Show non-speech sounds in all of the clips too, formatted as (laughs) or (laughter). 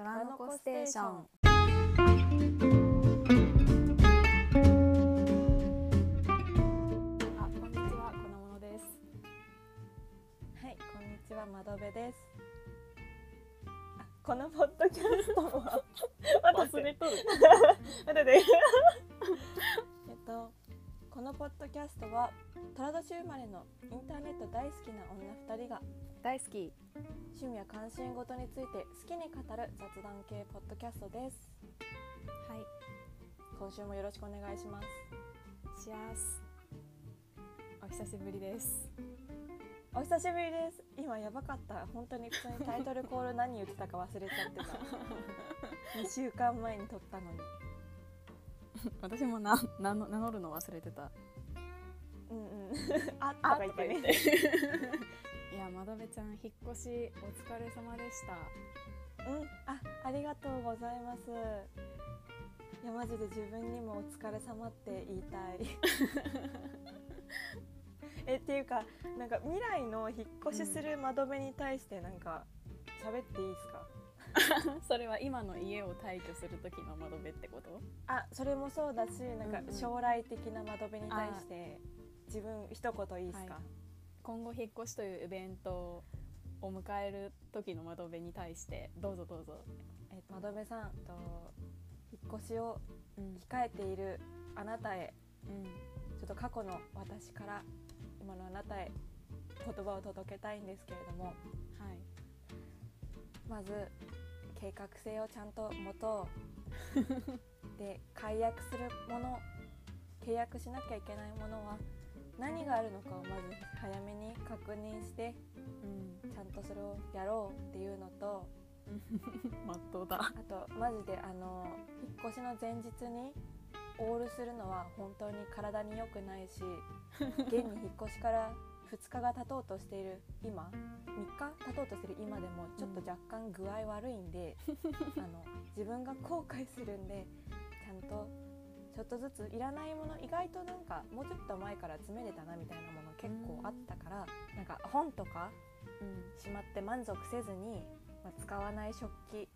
虎の子ステーション。あ、こんにちは、このものです。はい、こんにちは、窓辺です。あ、このポッドキャストは忘れとる。(laughs) 待っててえっとこのポッドキャストは寅年生まれのインターネット大好きな女2人が大好き。趣味や関心事について好きに語る雑談系ポッドキャストですはい。今週もよろしくお願いしますシアス。お久しぶりです。お久しぶりです今やばかった本当に普通にタイトルコール何言ってたか忘れちゃってた (laughs) 2週間前に撮ったのに私もな、名の名乗るの忘れてた。うんうん (laughs) あとか言ってねいや、まどべちゃん、引っ越し、お疲れ様でした。うん、あ、ありがとうございます。いや、マジで自分にもお疲れ様って言いたい。(laughs) え、っていうか、なんか未来の引っ越しする窓辺に対して、なんか。喋っていいですか？(laughs) それは今の家を退去する時の窓辺ってこと？あ、それもそうだし、なんか将来的な窓辺に対して。自分一言いいですか？はい今後引っ越しというイベントを迎える時の窓辺に対してどうぞどうぞ、え、窓辺さん、と。引っ越しをうん控えているあなたへ。うん、ちょっと過去の私から今のあなたへ言葉を届けたいんですけれどもはいまず計画性をちゃんと持とう (laughs) で解約するもの契約しなきゃいけないものは何があるのかをまず早めに確認してうん。ちゃんとそれをやろうっていうのと (laughs) まっとうだ。あとマジであの引っ越しの前日にオールするのは本当に体に良くないし (laughs) 現に引っ越しから2日が経とうとしている今3日経とうとしている今でもちょっと若干具合悪いんで、(laughs) あの自分が後悔するんでちゃんとちょっとずついらないもの意外となんかもうちょっと前から詰めれたなみたいなもの結構あったからなんか本とかうんしまって満足せずに、まあ、使わない食器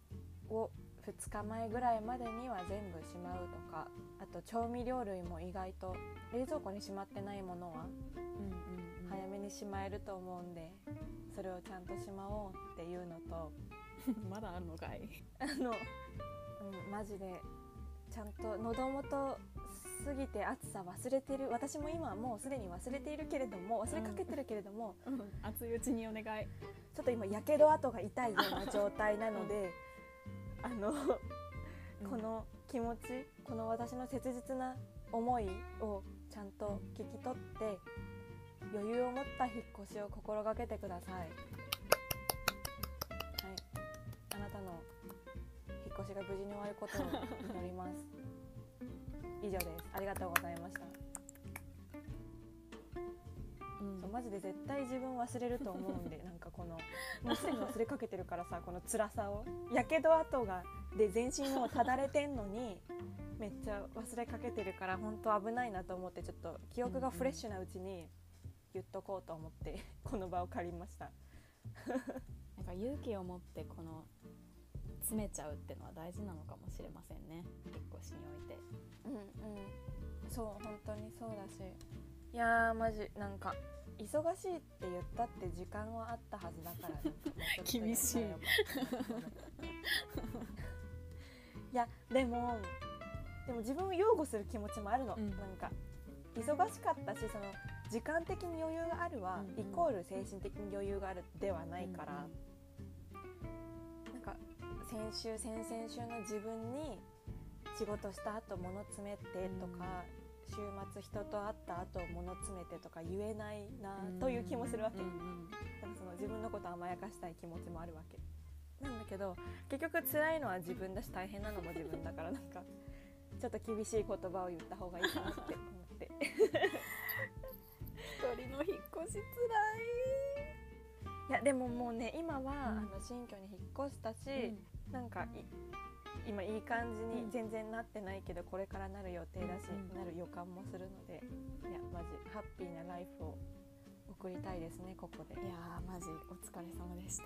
を2日前ぐらいまでには全部しまうとかあと調味料類も意外と冷蔵庫にしまってないものはうんうん早めにしまえると思うんでそれをちゃんとしまおうっていうのとうん (laughs) まだあるのかい。あの、うん、マジでちゃんと喉元過ぎて暑さ忘れてる。私も今はもうすでに忘れているけれども忘れかけてるけれども、うん。熱いうちにお願い。ちょっと今やけど跡が痛いような状態なので、あのこの気持ちこの私の切実な思いをちゃんと聞き取って余裕を持った引っ越しを心がけてください。越しが無事に終わることを祈ります。以上です。ありがとうございました。うんそうマジで絶対自分忘れると思うんで (laughs) なんかこのもうすでに忘れかけてるからさこの辛さをやけど跡がで全身もうただれてんのにめっちゃ忘れかけてるから本当危ないなと思ってちょっと記憶がフレッシュなうちに言っとこうと思ってこの場を借りました (laughs) なんか勇気を持ってこの詰めちゃうってのは大事なのかもしれませんね。引っ越しにおいて。うんうん。そう本当にそうだし。いやーマジなんか忙しいって言ったって時間はあったはずだから (laughs) 厳しい。いやでもでも自分を擁護する気持ちもあるの、うん。なんか忙しかったしその時間的に余裕があるは、うんうん。イコール精神的に余裕があるではないから、なんか先週先々週の自分に仕事した後物詰めてとか、週末人と会った後物詰めてとか言えないなという気もするわけ、うんうんなんかその自分のこと甘やかしたい気持ちもあるわけ。なんだけど結局辛いのは自分だし大変なのも自分だからなんかちょっと厳しい言葉を言った方がいいかなって思って。一人の引っ越しつい。やでももうね今は、うん。あの新居に引っ越したし、らい、なんかい今いい感じうん。に全然なってないけど、これからなる予定だし、うん。なる予感もするのでいやマジハッピーなライフを送りたいですねここで。いやーマジお疲れ様でした。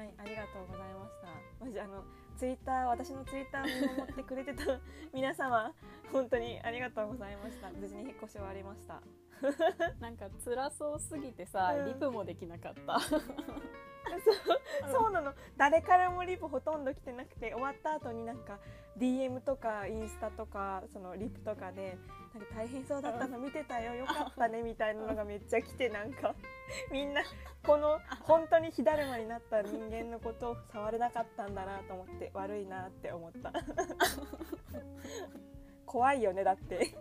はいありがとうございました。マジあのツイッター私のツイッターを見守ってくれてた (laughs) 皆様本当にありがとうございました。無事に引っ越し終わりました。(laughs) なんか辛そうすぎてさ、うん。リプもできなかった (laughs) そうそうなの。誰からもリプほとんど来てなくて終わった後になんか DM とかインスタとかそのリプとかでなんか大変そうだったの見てたよ。よかったねみたいなのがめっちゃ来てなんかみんなこの本当に火だるまになった人間のことを触れなかったんだなと思って悪いなって思った。(laughs) 怖いよねだって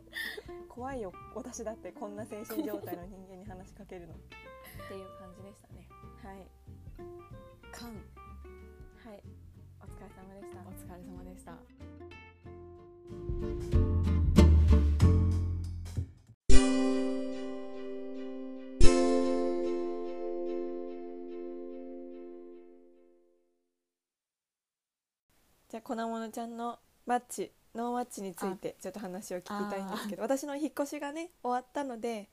怖いよ私だってこんな精神状態の人間に話しかけるの。っていう感じでしたね。はい。カンはい、お疲れ様でした。お。疲れ様でした。じゃあ粉物ちゃんのマッチ、ノーマッチについてちょっと話を聞きたいんですけど、私の引っ越しがね終わったので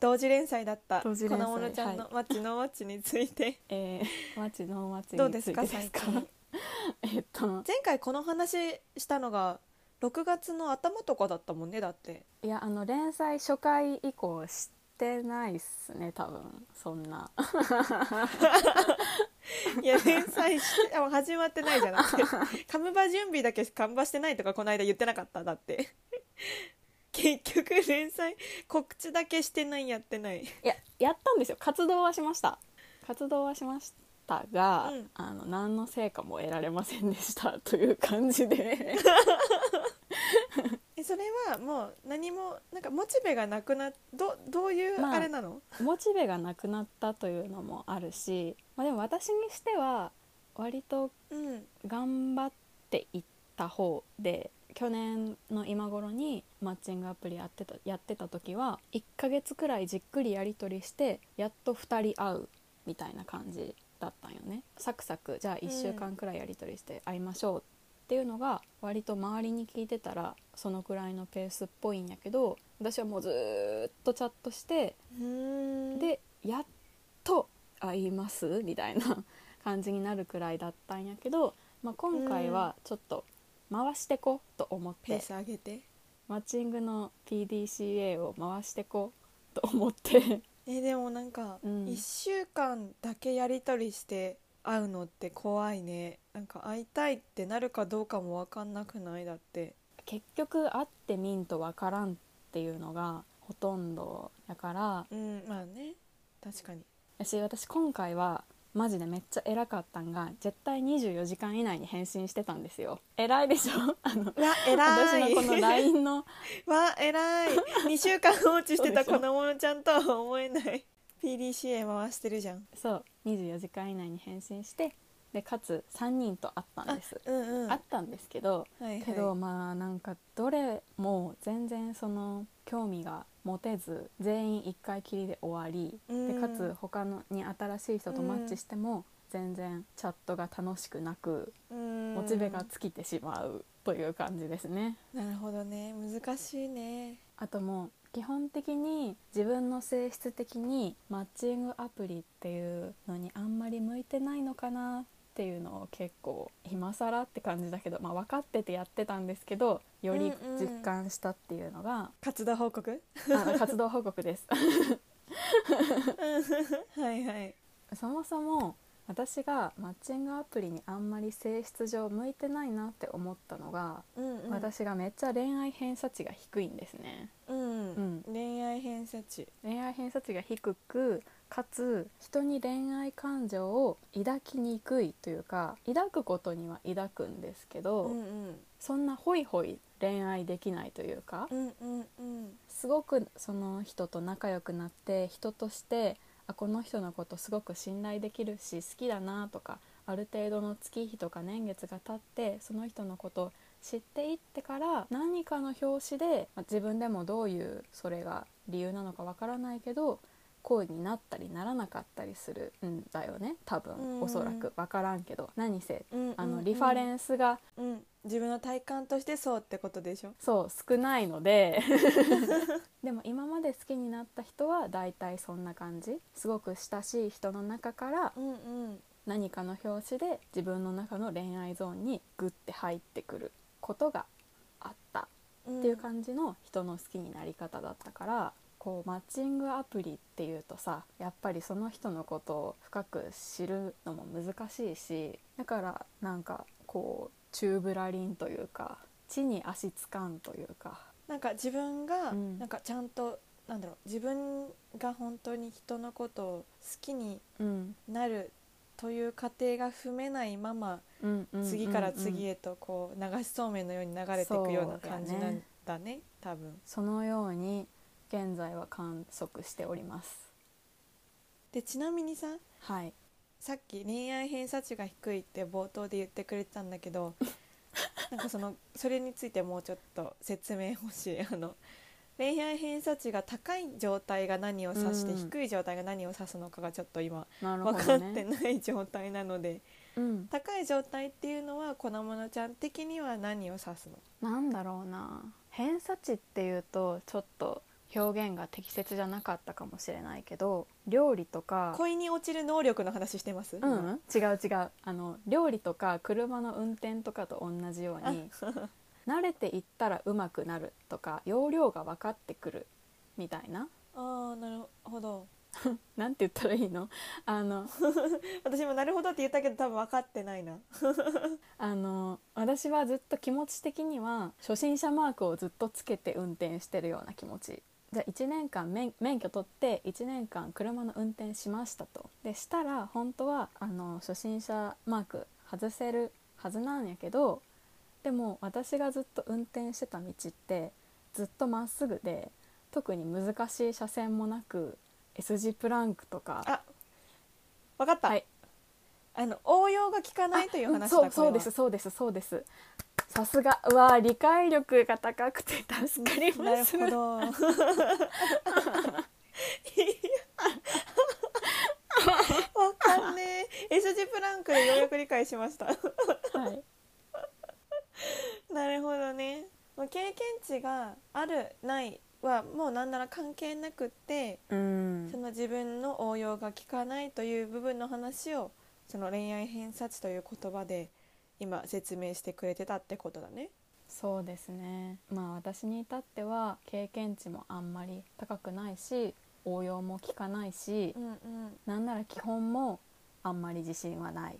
同時連載だった粉同時連載物ちゃんのマッチ、ノーマッチについて。(laughs) えー、マチノーマチどうですか最近。(laughs) えっと。前回この話したのが6月の頭とかだったもんねだって。いやあの連載初回以降してないっすね多分。そんな。(laughs) いや連載してあ始まってないじゃなくて。(laughs) カムバ準備だけカムバしてないとかこの間言ってなかっただって。(laughs) 結局連載告知だけしてないやってない。いややったんですよ。活動はしました。活動はしましたが、うん。あの何の成果も得られませんでしたという感じでえそれはもう何もなんかモチベがなくなどどういうまああれなの、モチベがなくなったというのもあるし、まあ、でも私にしては割とうん。頑張っていった方で去年の今頃にマッチングアプリやってたやってた時は1ヶ月くらいじっくりやり取りしてやっと2人会うみたいな感じだったんよね。サクサクじゃあ1週間くらいやり取りして会いましょうっていうのが割と周りに聞いてたらそのくらいのペースっぽいんやけど私はもうずーっとチャットしてうん。でやっと会います？みたいな (laughs) 感じになるくらいだったんやけど、まあ、今回はちょっと回してこうと思って、ペース上げて。マッチングの PDCA を回してこうと思って。えでもなんか、うん。1週間だけやり取りして会うのって怖いねなんか会いたいってなるかどうかも分かんなくないだって。結局会ってみんとわからんっていうのがほとんどだから。うんまあね。確かに。私私今回はマジでめっちゃ偉かったんが絶対24時間以内に返信してたんですよ。偉いでしょ？(laughs) あのうわ偉い。私のこの LINE の。(laughs) わ偉い。2週間放置してた子供のちゃんとは思えない。(laughs) PDCA 回してるじゃん。そう。24時間以内に返信してでかつ3人と会ったんです、うんうん。会ったんですけどはいはい。けどまあなんかどれも全然その興味が持てず全員1回きりで終わりうん。でかつ他のに新しい人とマッチしても全然チャットが楽しくなくうん。モチベが尽きてしまうという感じですね。なるほどね。難しいね。あともう基本的に自分の性質的にマッチングアプリっていうのにあんまり向いてないのかなっていうのを結構今更って感じだけど、まあ、分かっててやってたんですけどよりうんうん実感したっていうのが、活動報告？あ活動報告です。(laughs) はいはい。そもそも私がマッチングアプリにあんまり性質上向いてないなって思ったのが、うんうん。私がめっちゃ恋愛偏差値が低いんですね。うん、うん。恋愛偏差値。恋愛偏差値が低くかつ人に恋愛感情を抱きにくいというか抱くことには抱くんですけど、うんうん。そんなホイホイ恋愛できないというか、うんうんうん。すごくその人と仲良くなって人としてあこの人のことすごく信頼できるし好きだなとかある程度の月日とか年月が経ってその人のことを知っていってから何かの表紙で、まあ自分でもどういうそれが理由なのかわからないけど恋になったりならなかったりするんだよね多分、うん。おそらく。分からんけど。何せうんあのリファレンンスがス、うん、自分の体感としてそうってことでしょ？そう少ないので。(laughs) でも今まで好きになった人は大体そんな感じ。すごく親しい人の中から何かの表紙で自分の中の恋愛ゾーンにグッて入ってくることがあったうんっていう感じの人の好きになり方だったからこうマッチングアプリっていうとさやっぱりその人のことを深く知るのも難しいしだからなんかこう宙ぶらりんというか地に足つかんというか。なんか自分がうん。なんかちゃんと、なんだろう自分が本当に人のことを好きにうん。なるという過程が踏めないまま次から次へへとこう流しそうめんのように流れていくような感じなんだね多分。そのように現在は観測しております。でちなみにさはい。さっき恋愛偏差値が低いって冒頭で言ってくれてたんだけど (laughs) なんかそのそれについてもうちょっと説明欲しい。あの恋愛偏差値が高い状態が何を指して、うん。低い状態が何を指すのかがちょっと今なるほ分かどってねない状態なのでうん。高い状態っていうのは粉物ちゃん的には何を指すの？なんだろうな。偏差値っていうとちょっと表現が適切じゃなかったかもしれないけど料理とか恋に落ちる能力の話してます、うん、違う違う。あの料理とか車の運転とかと同じように (laughs) 慣れていったらうまくなるとか容量が分かってくるみたいな。ああなるほど。(laughs) なんて言ったらいいの？あの (laughs) 私もなるほどって言ったけど多分分かってないな。あの私はずっと気持ち的には初心者マークをずっとつけて運転してるような気持ちじゃあ1年間免免許取って1年間車の運転しましたと。でしたら本当はあの初心者マーク外せるはずなんやけどでも私がずっと運転してた道ってずっとまっすぐで特に難しい車線もなく S 字プランクとか。あ分かった、はい。あの応用が効かないという話だそうそうですそうですそうですさすが。うわー理解力が高くて助かりなるますほど。(laughs) わかんねえ。S 字プランクでようやく理解しました。はい。なるほどね。もう経験値があるないはもうなんなら関係なくってうん。その自分の応用が効かないという部分の話をその恋愛偏差値という言葉で今説明してくれてたってことだね。そうですね。まあ私に至っては経験値もあんまり高くないし応用も効かないしうんうん、なんなら基本もあんまり自信はない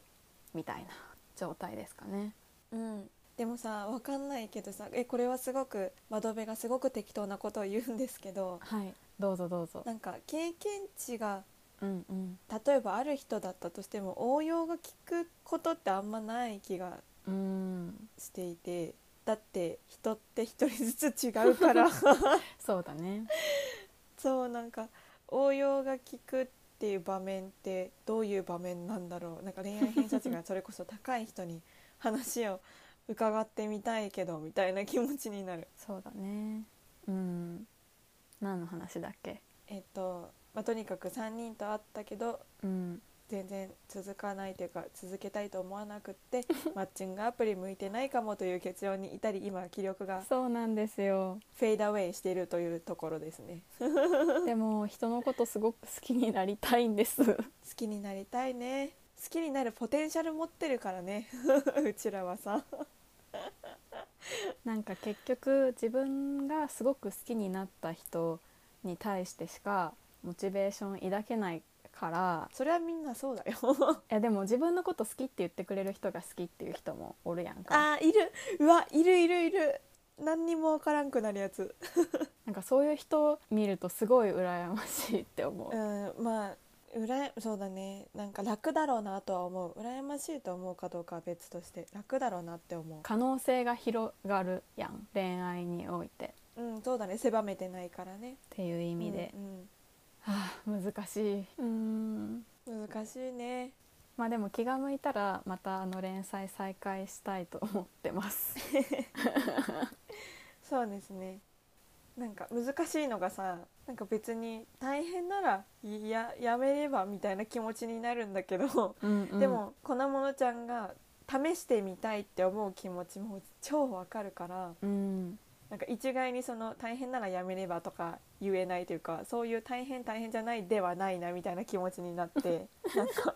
みたいな状態ですかね。うん、でもさわかんないけどさえこれはすごく窓辺がすごく適当なことを言うんですけどはい。どうぞどうぞ。なんか経験値がうんうん。例えばある人だったとしても応用が効くことってあんまない気がうん。していてだって人って一人ずつ違うから。(laughs) そうだね。(laughs) そうなんか応用が効くっていう場面ってどういう場面なんだろう。なんか恋愛偏差値が (laughs) それこそ高い人に話を伺ってみたいけどみたいな気持ちになる。そうだね。うん。何の話だっけ？えっとまあ、とにかく3人と会ったけどうん。全然続かないというか続けたいと思わなくって (laughs) マッチングアプリ向いてないかもという結論に至り今気力がそうなんですよ。フェードアウェイしているというところですね。(laughs) でも人のことすごく好きになりたいんです。(laughs) 好きになりたいね。好きになるポテンシャル持ってるからね。うちらはさ。なんか結局自分がすごく好きになった人に対してしかモチベーション抱けないから。それはみんなそうだよ。(laughs) いやでも自分のこと好きって言ってくれる人が好きっていう人もおるやんか。あーいる。うわいるいるいる。何にもわからんくなるやつ。(laughs) なんかそういう人見るとすごい羨ましいって思う、うんまあうらやそうだね。なんか楽だろうなとは思う。羨ましいと思うかどうかは別として楽だろうなって思可能性が広がるやん恋愛において。っううんそうだね。狭めてないからね。ていう意味で、うんはあ難しい。うん難しいね。まあでも気が向いたらまたあの連載再開したいと思ってます。(laughs) そうですね。なんか難しいのがさなんか別に大変ならややめればみたいな気持ちになるんだけど、うんうん。でも粉ものちゃんが試してみたいって思う気持ちも超わかるからうんなんか一概にその大変ならやめればとか言えないというかそういう大変大変じゃないではないなみたいな気持ちになって (laughs) なんか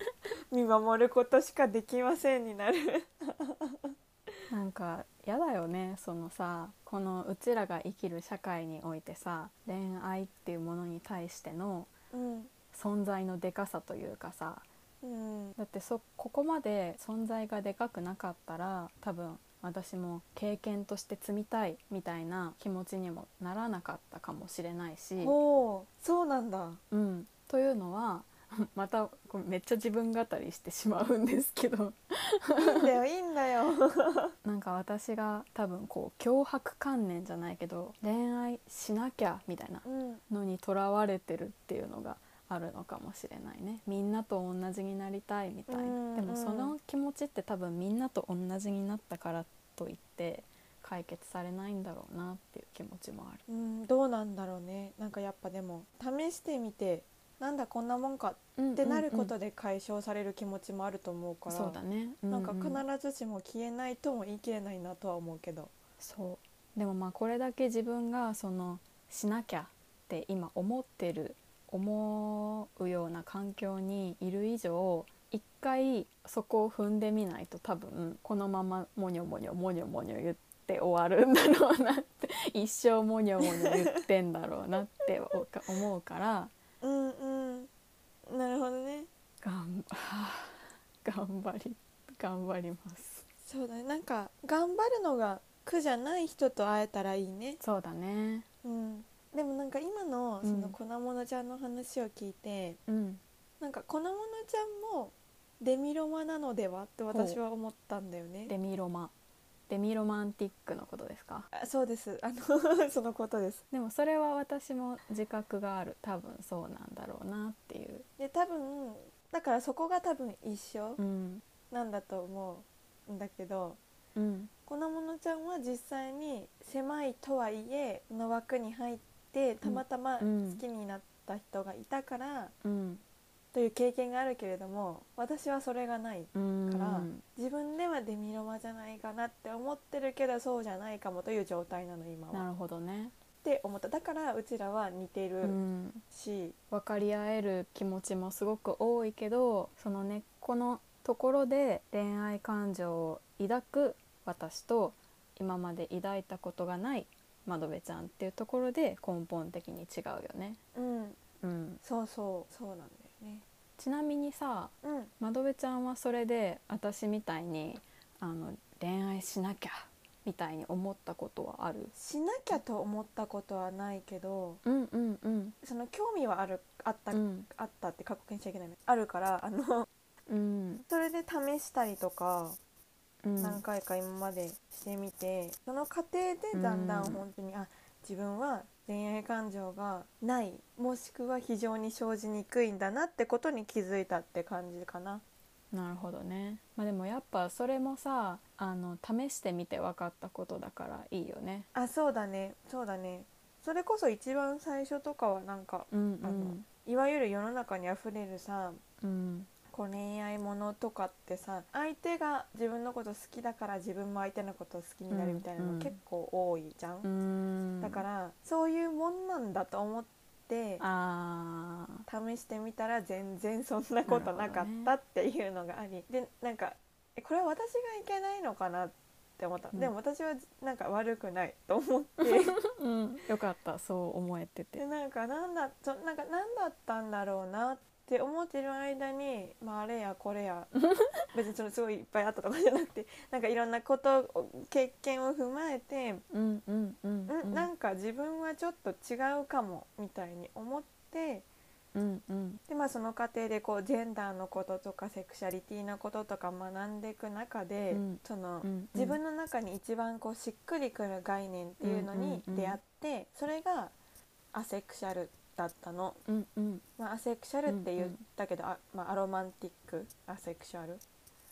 見守ることしかできませんになる。(laughs) なんかやだよねそのさこのうちらが生きる社会においてさ恋愛っていうものに対してのうん。存在のでかさというかさうん。だってそここまで存在がでかくなかったら多分私も経験として積みたいみたいな気持ちにもならなかったかもしれないし。おーそうなんだ。うん、というのは (laughs) まためっちゃ自分語りしてしまうんですけど。いいんだよいいんだよ。(laughs) なんか私が多分こう脅迫観念じゃないけど恋愛しなきゃみたいなうん。のにとらわれてるっていうのがあるのかもしれないね。みんなと同じになりたいみたい。うんなでもその気持ちって多分みんなと同じになったからといって解決されないんだろうなっていう気持ちもある。うんどうなんだろうね。なんかやっぱでも試してみてなんだこんなもんかってなることで解消される気持ちもあると思うから、そうだね、うなんかうん必ずしも消えないとも言い切れないなとは思うけど。そう。でもまあこれだけ自分がそのしなきゃって今思ってる思うような環境にいる以上一回そこを踏んでみないと多分このままモニョモニョモニョモニョ言って終わるんだろうなって一生モニョモニョ言ってんだろうなって思うからうんうんなるほどね。頑張り頑張ります。そうだね。なんか頑張るのが苦じゃない人と会えたらいいね。そうだね。うんでもなんか今のうん。その粉物ちゃんの話を聞いて、うん。なんか粉物ちゃんもデミロマなのではって私は思ったんだよね。デミロマ。デミロマンティックのことですか？あそうです。あの (laughs) そのことです。でもそれは私も自覚がある。多分そうなんだろうなっていう、で多分だからそこが多分一緒うん。なんだと思うんだけどうん。粉物ちゃんは実際に狭いとはいえの枠に入ってたまたま好うん。きになった人がいたから、うん。という経験があるけれども私はそれがないうん。から自分ではデミロマじゃないかなって思ってるけどそうじゃないかもという状態なの今は。なるほどね、って思った。だからうちらは似てうるん、し、分かり合える気持ちもすごく多いけどその根っこのところで恋愛感情を抱く私と今まで抱いたことがない窓辺ちゃんっていうところで根本的に違うよね。うん、うん、そうそう。そうなんだよね。ちなみにさうん。窓辺ちゃんはそれで私みたいにあの恋愛しなきゃみたいに思ったことはある？しなきゃと思ったことはないけどうんうんうん。その興味はあるあった、うん。あったって確認しちゃいけないね。あるからあのうん。それで試したりとかうん何回か今までしてみて、その過程でだんだん本当に、あ自分は恋愛感情がないもしくは非常に生じにくいんだなってことに気づいたって感じかな。なるほどね。まあでもやっぱそれもさあの試してみて分かったことだからいいよね。あそうだね。そうだね。それこそ一番最初とかはなんかうんあのいわゆる世の中にあふれるさうんうんこう恋愛ものとかってさ相手が自分のこと好きだから自分も相手のこと好きになるみたいなうんうん。の結構多いじゃん、うーん。だからそういうもんなんだと思ってあ試してみたら全然そんなことなかったっていうのがあり、でなんかえこれは私がいけないのかなって思った、うん。でも私はなんか悪くないと思って。ーうん。よかった。そう思えてて。でなんかなんだそなんか何だったんだろうなって思ってる間に、まあ、あれやこれや (laughs) 別にそのすごいいっぱいあったとかじゃなくてなんかいろんなことを経験を踏まえて、うんうんうんん、なんか自分はちょっと違うかもみたいに思ってうんうん。で、まあ、その過程でこうジェンダーのこととかセクシャリティのこととか学んでいく中で、うん。そのうんうん。自分の中に一番こうしっくりくる概念っていうのに出会って、それがアセクシャルだったの。うんうん。まあ、アセクシャルって言ったけど、あまあ、アロマンティック？アセクシャル、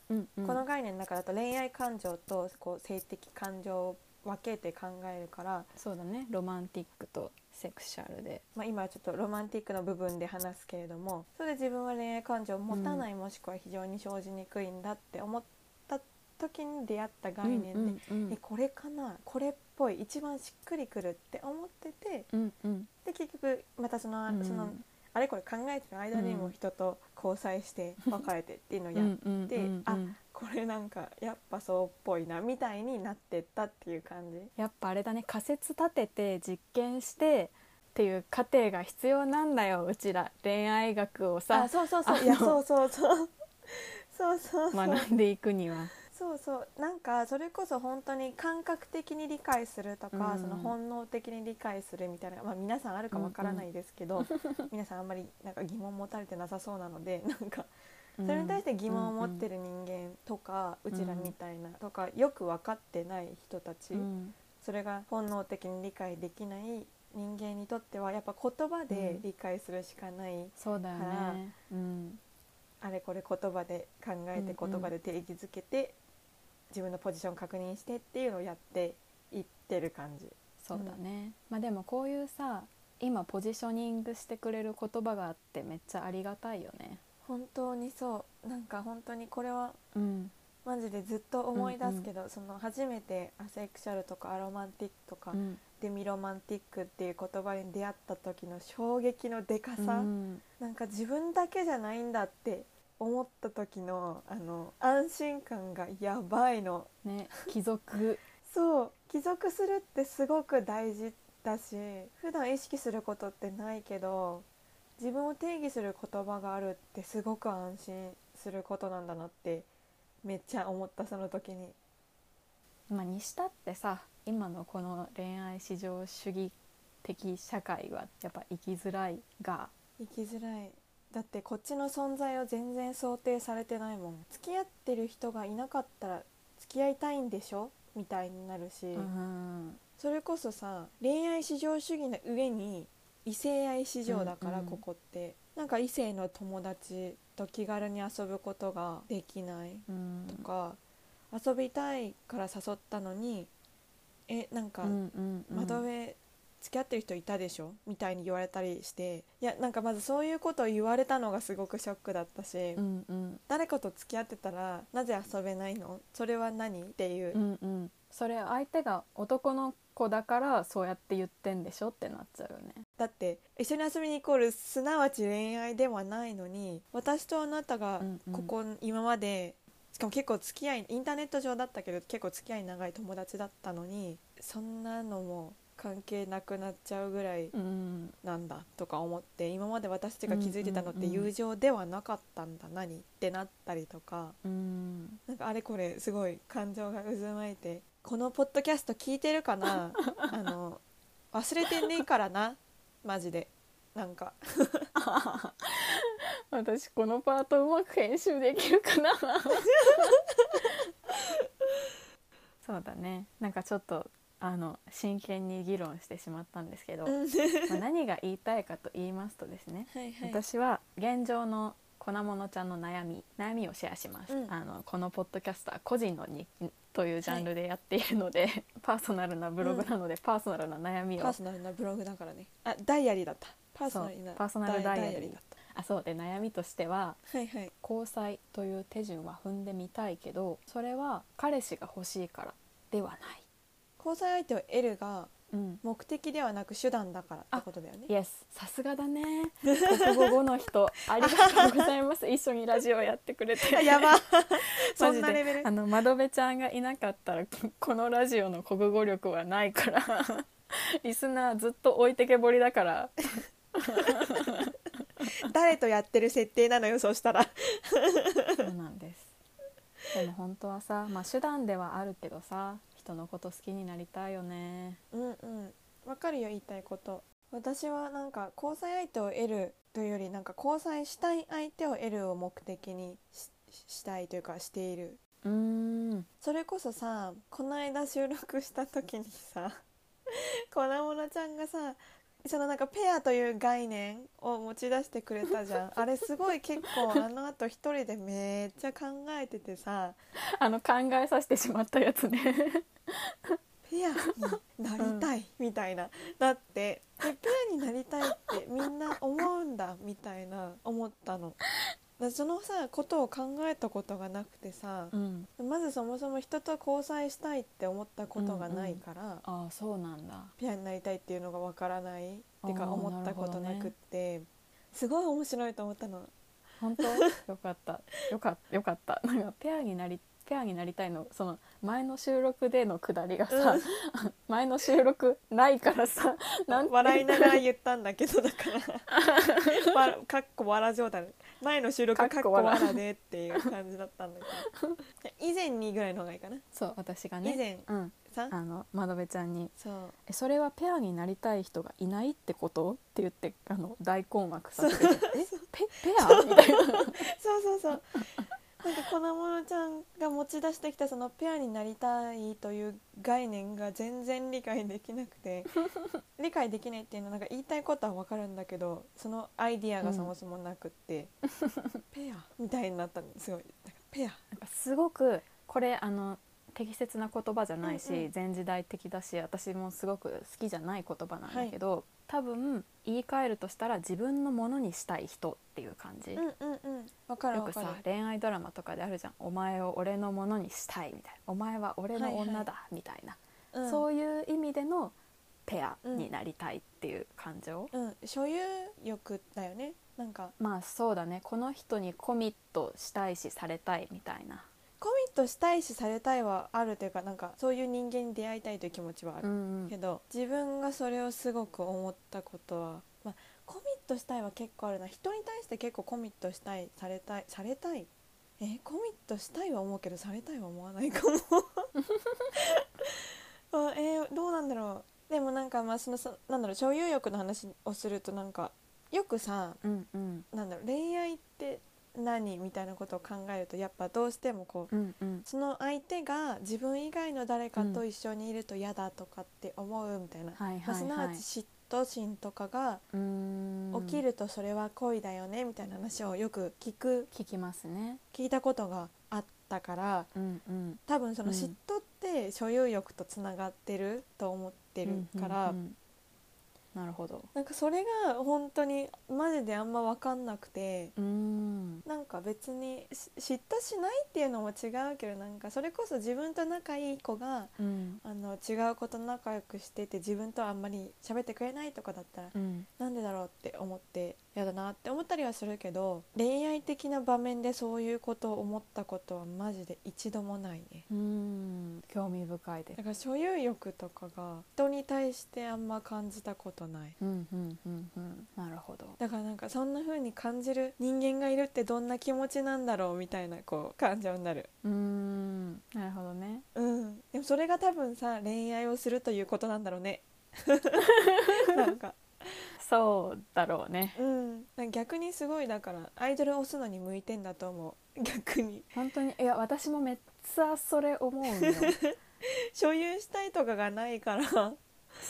うんうん。この概念の中だと恋愛感情とこう性的感情を分けて考えるから、そうだね。ロマンティックとセクシャルで。まあ、今はちょっとロマンティックの部分で話すけれどもそれで自分は恋愛感情を持たない、もしくは非常に生じにくいんだって思った時に出会った概念で、うんうんえこれかな？これっぽい一番しっくりくるって思っててうんうん。で結局またその,、うん。そのあれこれ考えてる間にも人と交際して (laughs) 別れてっていうのをやって、うんうんあこれなんかやっぱそうっぽいなみたいになってったっていう感じ。やっぱあれだね。仮説立てて実験してっていう過程が必要なんだようちら。恋愛学をさ。あそうそうそうそうそう。そうそうそう。学んでいくには。そうそう。なんかそれこそ本当に感覚的に理解するとか、うん。その本能的に理解するみたいな、まあ、皆さんあるかわからないですけど、(laughs) 皆さんあんまりなんか疑問持たれてなさそうなので (laughs) なんかそれに対して疑問を持ってる人間とか、うちらみたいなとかよく分かってない人たち、うん。それが本能的に理解できない人間にとってはやっぱ言葉で理解するしかない、そうだよね。うん。あれこれ言葉で考えてうんうん。言葉で定義づけて、自分のポジション確認してっていうのをやっていってる感じ。そうだね、まあでもこういうさ今ポジショニングしてくれる言葉があってめっちゃありがたいよね。本当にそう。なんか本当にこれはうん。マジでずっと思い出すけど、その初めてアセクシャルとかアロマンティックとか、うん。デミロマンティックっていう言葉に出会った時の衝撃のでかさ、うん。なんか自分だけじゃないんだって思った時のあの安心感がやばいの。ね貴族 (laughs) そう。帰属するってすごく大事だし普段意識することってないけど自分を定義する言葉があるってすごく安心することなんだなってめっちゃ思ったその時に。まあにしたってさ今のこの恋愛至上主義的社会はやっぱ生きづらいが生きづらいだってこっちの存在を全然想定されてないもん。付き合ってる人がいなかったら付き合いたいんでしょ？みたいになるし、うん。それこそさ恋愛至上主義の上に異性愛至上だから、うんうん。ここって。なんか異性の友達と気軽に遊ぶことができない。うん。とか、遊びたいから誘ったのにえなんか、うんうんうん。窓辺付き合ってる人いたでしょ？みたいに言われたりして。いやなんかまずそういうことを言われたのがすごくショックだったし、うんうん。誰かと付き合ってたらなぜ遊べないの？それは何っていう、うんうん。それ相手が男の子だからそうやって言ってんでしょってなっちゃうよね。だって一緒に遊びにイコールすなわち恋愛ではないのに私とあなたがうんうん。ここ今まで、しかも結構付き合いインターネット上だったけど結構付き合い長い友達だったのにそんなのも関係なくなっちゃうぐらいうん。なんだとか思って今まで私たちが気づいてたのって友情ではなかったんだ何ってなったりとか。うん。なんかあれこれすごい感情が渦巻いてこのポッドキャスト聞いてるかな？(laughs) あの忘れてんねえからな？マジで。なんか。(laughs) 私このパートうまく編集できるかな？(laughs) そうだね。なんかちょっとあの真剣に議論してしまったんですけど、まあ、何が言いたいかと言いますとですねはいはい。私は現状の粉物ちゃんの悩み悩みをシェアします、うん。あのこのポッドキャストは個人の日記というジャンルでやっているので、(laughs) パーソナルなブログなので、パーソナルな悩みを。パーソナルなブログだからね。あダイアリーだった。パーソナルなパーソナルダイアリーだっあそう。で悩みとしてはたはいはい。交際という手順は踏んでみたいけどそれは彼氏が欲しいからではない。交際相手を得るがうん。目的ではなく手段だからってことだよね。イエスさすがだね。(laughs) 国語語の人。ありがとうございます。一緒にラジオやってくれて。あやば。(laughs) そんなレベル。あの窓辺ちゃんがいなかったらこのラジオの国語力はないから。(laughs) リスナーずっと置いてけぼりだから。誰とやってる設定なのよそしたら。そうなんです。でも本当はさまあ手段ではあるけどさ人のこと好きになりたいよね。うんうん。わかるよ言いたいこと。私はなんか交際相手を得るというよりなんか交際したい相手を得るを目的にししたいというかしている。うーん。それこそさこの間収録した時にさ (laughs) 粉物ちゃんがさそのなんかペアという概念を持ち出してくれたじゃん。(laughs) あれすごい結構あのあと一人でめっちゃ考えててさ。(laughs) あの考えさせてしまったやつねペアになりたいみたいな、だってえペアになりたいってみんな思うんだみたいな思ったの。だそのさことを考えたことがなくてさ、うん。まずそもそも人と交際したいって思ったことがないから、ああそうなんだ。ペアになりたいっていうのがわからないってか思ったことなくって、すごい面白いと思ったの。本当？よかったよかった。よかった。なんかペアになりペアになりたいのその前の収録でのくだりがさ、(laughs) 前の収録ないからさなんて笑いながら言ったんだけどだから。(laughs) わかっこわら冗談前の収録かかっこわらでっていう感じだったんだけど。以前にぐらいの方がいいかな、そう私がね。以前うん。さあの窓辺ちゃんにそう「えそれはペアになりたい人がいないってこと?」って言ってあの大困惑させて。て「え？ペペア?」みたいな。そうそうそう (laughs) なんか粉物ちゃんが持ち出してきたそのペアになりたいという概念が全然理解できなくて (laughs) 理解できないっていうのはなんか言いたいことは分かるんだけどそのアイディアがそもそもなくって、(laughs) ペアみたいになったんですごいなんかペア。すごくこれあの適切な言葉じゃないし、うんうん。前時代的だし私もすごく好きじゃない言葉なんだけど、多分言い換えるとしたら自分のものにしたい人っていう感じ、うんうんうん。分かるよくさ恋愛ドラマとかであるじゃん「お前を俺のものにしたい」みたいな「お前は俺の女だ」みたいな、うん。そういう意味でのペアになりたいっていう感情、うん。所有欲だよね。なんか。まあそうだね。この人にコミットしたいしされたいみたいな、コミットしたいしされたいはあるというかなんかそういう人間に出会いたいという気持ちはある、うんうん。けど自分がそれをすごく思ったことは、まあ、コミットしたいは結構あるな。人に対して結構コミットしたいされたいされたいえコミットしたいは思うけどされたいは思わないかも。(laughs) あえーどうなんだろう。でもなんかまあそのそなんだろう所有欲の話をするとなんかよくさうんうん。なんだろう恋愛って何みたいなことを考えるとやっぱどうしてもこううんうん。その相手が自分以外の誰かと一緒にいると嫌だとかって思うみたいな、すなわち嫉妬心とかが起きるとそれは恋だよねみたいな話をよく聞く聞きますね。聞いたことがあったからうんうん。多分そのうん。嫉妬って所有欲とつながってると思ってるから、うんうんうんなるほど。なんかそれが本当にマジであんま分かんなくて。うーん。なんか別にし嫉妬しないっていうのも違うけどなんかそれこそ自分と仲いい子がうん。あの違う子と仲良くしてて自分とはあんまり喋ってくれないとかだったらうん。なんでだろうって思って嫌だなって思ったりはするけど恋愛的な場面でそういうことを思ったことはマジで一度もないね。うーん。興味深いです。だから所有欲とかが人に対してあんま感じたことない。うんうんうんうん。なるほど。だからなんかそんな風に感じる人間がいるってどんな気持ちなんだろうみたいなこう感情になる。うーん。なるほどね。うん。でもそれが多分さ恋愛をするということなんだろうね。(laughs) なんか。そうだろうね。うん。逆にすごいだからアイドルを押すのに向いてんだと思う。逆に。本当に。いや私もめっちゃそれ思うのよ。(laughs) 所有したいとかがないから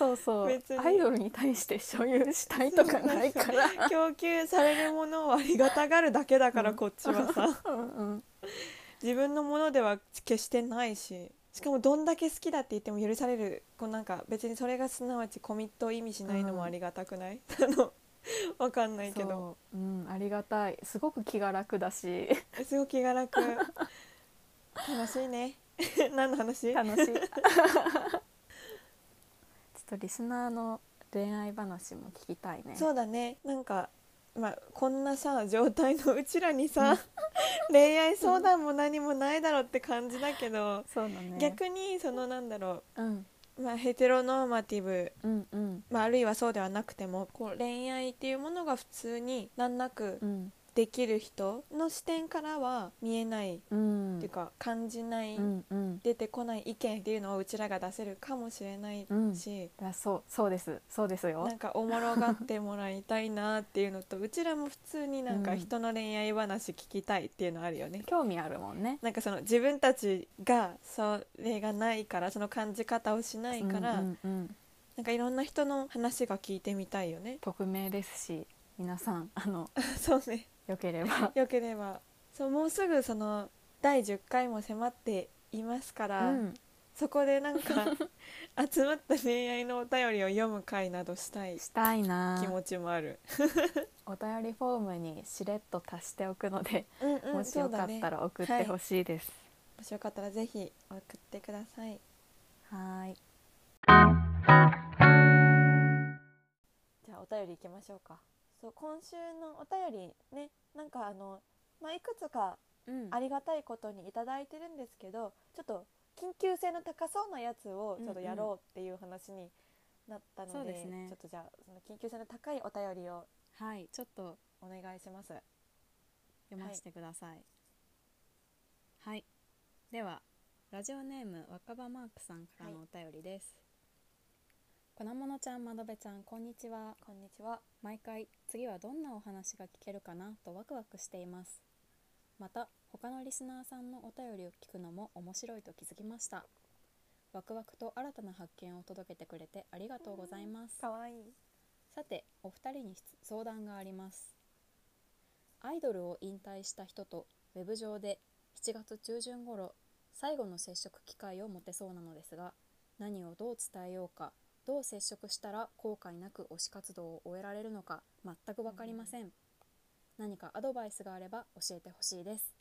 そうそう。アイドルに対して所有したいとかないから。供給されるものをありがたがるだけだからうん。こっちは。さうんうん。自分のものでは決してないししかもどんだけ好きだって言っても許されるこうなんか別にそれがすなわちコミットを意味しないのもありがたくない、(laughs) あのわかんないけど。そう、うん、ありがたい。すごく気が楽だし。すごく気が楽。(laughs) 楽しいね。(laughs) 何の話？楽しいとリスナーの恋愛話も聞きたいね。そうだね。なんかまあこんなさ状態のうちらにさ (laughs) 恋愛相談も何もないだろうって感じだけど、ね。逆にそのなんだろうん。う、まあ、ヘテロノーマティブ、うんうん。まあ、あるいはそうではなくてもこう恋愛っていうものが普通に難なくうんできる人の視点からは見えない、っうん。ていうか感じない、うんうん。出てこない意見っていうのをうちらが出せるかもしれないうん。し、いやそうそうです。そうですよ。なんかおもろがってもらいたいなっていうのとうちらも普通になんかうん。人の恋愛話聞きたいっていうのあるよね。興味あるもんね。なんかその自分たちがそれがないからその感じ方をしないから、うんうんうん。なんかいろんな人の話が聞いてみたいよね。匿名ですし皆さんあの (laughs) そうねよければ。(laughs) よければ。そうもうすぐその第10回も迫っていますから、うん。そこでなんか (laughs) 集まった恋愛のお便りを読む回などしたいしたいな。気持ちもある。(laughs) お便りフォームにしれっと足しておくので、うんうんもしよかったら送ってほしい、です。もしよかったらぜひ送ってください。はーい。じゃあお便り行きましょうか。そう今週のお便りねなんかあのまあいくつかうん。ありがたいことにいただいてるんですけどちょっと緊急性の高そうなやつをちょっとやろうっていう話になったので,、そうですね。ちょっとじゃあその緊急性の高いお便りをはいちょっと。お願いします。読ませてください。はい、ではラジオネーム若葉マークさんからのお便りです、粉物ちゃん窓辺ちゃんこんにちは。こんにちは。毎回次はどんなお話が聞けるかな？とワクワクしています。また他のリスナーさんのお便りを聞くのも面白いと気づきました。ワクワクと新たな発見を届けてくれてありがとうございます。かわいい。さてお二人に質相談があります。アイドルを引退した人とウェブ上で7月中旬頃最後の接触機会を持てそうなのですが何をどう伝えようかどう接触したら後悔なく推し活動を終えられるのか全く分かりません、何かアドバイスがあれば教えてほしいです。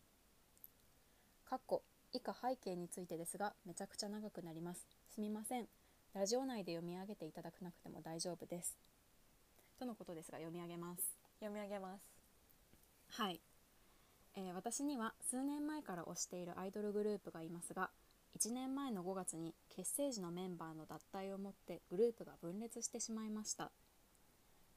かっこ以下背景についてですがめちゃくちゃ長くなります。すみません。ラジオ内で読み上げていただかなくても大丈夫です。とのことですが読み上げます。読み上げます。はい、えー私には数年前から推しているアイドルグループがいますが1年前の5月に結成時のメンバーの脱退をもってグループが分裂してしまいました。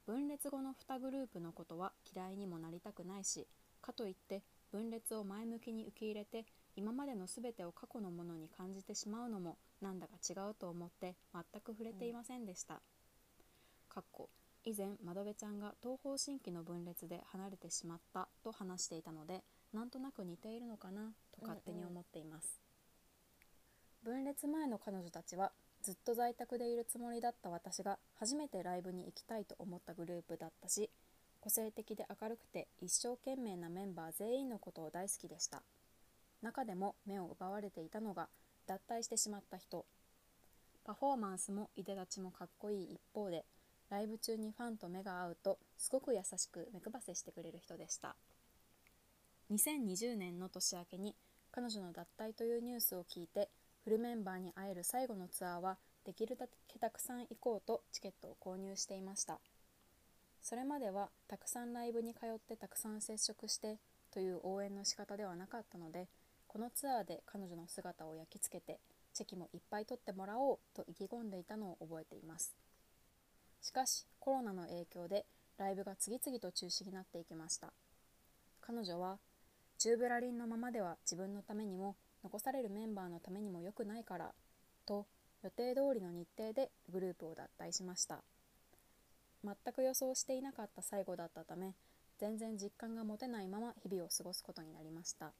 分裂後の2グループのことは嫌いにもなりたくないしかといって分裂を前向きに受け入れて今までの全てを過去のものに感じてしまうのもなんだか違うと思って全く触れていませんでした、かっこ以前窓辺ちゃんが東方神起の分裂で離れてしまったと話していたのでなんとなく似ているのかなと勝手に思っています、分裂前の彼女たちはずっと在宅でいるつもりだった私が初めてライブに行きたいと思ったグループだったし個性的で明るくて一生懸命なメンバー全員のことを大好きでした。中でも目を奪われていたのが脱退してしまった人。パフォーマンスもいでたちもかっこいい一方でライブ中にファンと目が合うとすごく優しく目配せしてくれる人でした。2020年の年明けに彼女の脱退というニュースを聞いてフルメンバーに会える最後のツアーはできるだけたくさん行こうとチケットを購入していました。それまではたくさんライブに通ってたくさん接触してという応援の仕方ではなかったのでこのツアーで彼女の姿を焼き付けてチェキもいっぱい取ってもらおうと意気込んでいたのを覚えています。しかしコロナの影響でライブが次々と中止になっていきました。彼女はチューブラリンのままでは自分のためにも残されるメンバーのためにも良くないからと予定通りの日程でグループを脱退しました。全く予想していなかった最後だったため全然実感が持てないまま日々を過ごすことになりました。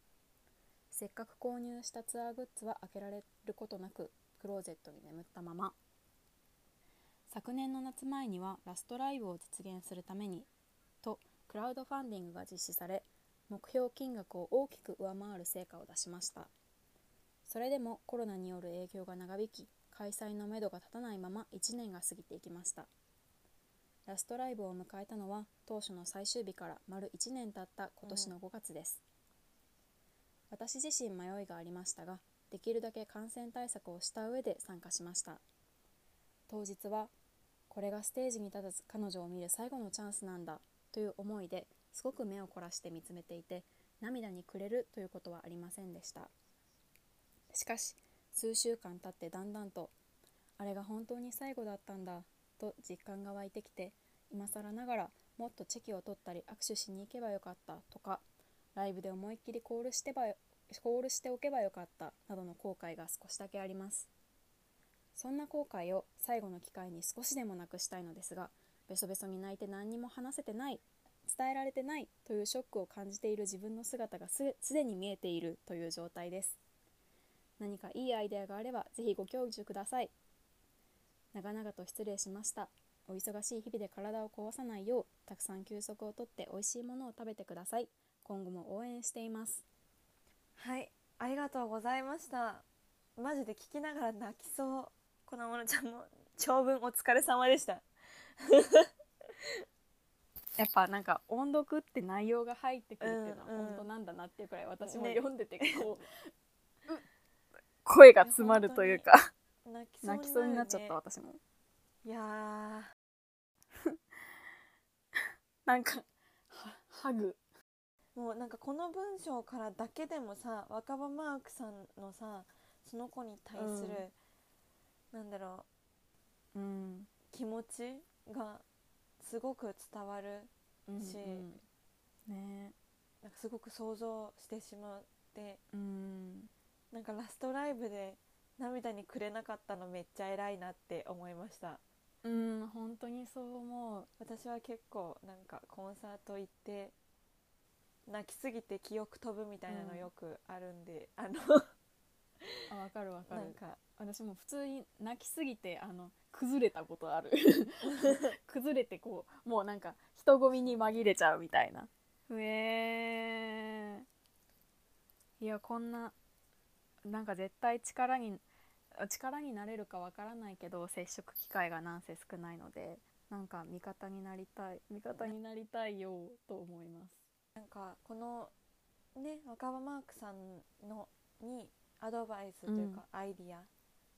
せっかく購入したツアーグッズは開けられることなくクローゼットに眠ったまま。昨年の夏前にはラストライブを実現するためにとクラウドファンディングが実施され目標金額を大きく上回る成果を出しました。それでもコロナによる影響が長引き開催のめどが立たないまま1年が過ぎていきました。ラストライブを迎えたのは当初の最終日から丸1年経った今年の5月です、私自身迷いがありましたができるだけ感染対策をした上で参加しました。当日はこれがステージに立たず彼女を見る最後のチャンスなんだという思いですごく目を凝らして見つめていて涙にくれるということはありませんでした。しかし数週間経ってだんだんとあれが本当に最後だったんだと実感が湧いてきて今更ながらもっとチェキを取ったり握手しに行けばよかったとかライブで思いっきりコールしてばコールしておけばよかったなどの後悔が少しだけあります。そんな後悔を最後の機会に少しでもなくしたいのですがベソベソに泣いて何にも話せてない伝えられてないというショックを感じている自分の姿がすでに見えているという状態です。何かいいアイデアがあればぜひご教授ください。長々と失礼しました。お忙しい日々で体を壊さないようたくさん休息をとって美味しいものを食べてください。今後も応援しています。はい、ありがとうございました。マジで聞きながら泣きそう。粉物ちゃんも長文お疲れ様でした。(laughs) やっぱなんか音読って内容が入ってくるっていうのは本当なんだなっていうくらい私もね読んでてこう、う声が詰まるというか。泣きそうになる、ね、泣きそうになっちゃった私も。いやなんかはハグ。ーもうなんかこの文章からだけでもさ若葉マークさんのさその子に対する、なんだろうん。う気持ちがすごく伝わるしうん。ね。なんかすごく想像してしまって。うんなんかラストライブで涙にくれなかったのめっちゃ偉いなって思いました。うん本当にそう思う。私は結構なんかコンサート行って泣きすぎて記憶飛ぶみたいなのうんよくあるんで、あのあわかるわかる。なんか。私も普通に泣きすぎてあの崩れたことある。(laughs) 崩れてこうもうなんか人混みに紛れちゃうみたいな。うえー。いやこんななんか絶対力に力になれるかわからないけど接触機会がなんせ少ないのでなんか味方になりたい味方になりたいよと思います。なんかこのね若葉マークさんのにアドバイスというかアイディア、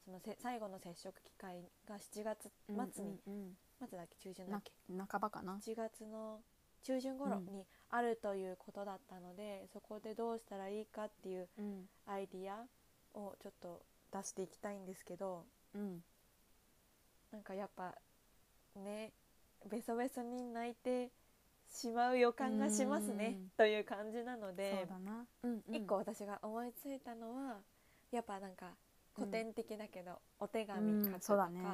そのせ最後の接触機会が7月末に、うん末だっけ？中旬うんだっけ？な半ばかな。1月の中旬頃にあるということだったので、そこでどうしたらいいかっていううん。アイディアをちょっと出していきたいんですけどうん。なんかやっぱねベソベソに泣いてしまう予感がしますねうん。という感じなのでだな、うんうん。一個私が思いついたのはやっぱなんか古典的だけど、お手紙書くとか、うんね。な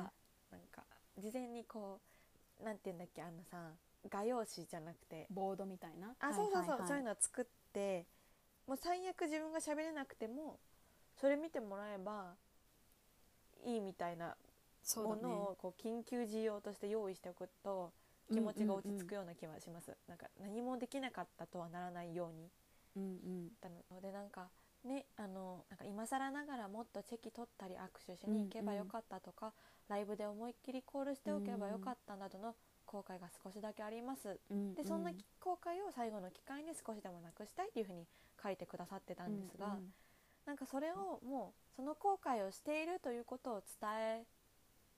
んか事前にこうなんて言うんだっけあのさ画用紙じゃなくて。ボードみたいな？あ、そうそうそう、そういうののを作ってもう最悪自分が喋れなくてもそれ見てもらえばいいみたいなものをこう緊急需要として用意しておくと気持ちが落ち着くような気はします、なんか何もできなかったとはならないように。うんうん。だのでなんかねあのなんか今更ながらもっとチェキ取ったり握手しに行けばよかったとか、ライブで思いっきりコールしておけばよかったなどの後悔が少しだけあります。うんでそんな後悔を最後の機会に少しでもなくしたいというふうに書いてくださってたんですが、なんかそれをもうその後悔をしているということを伝え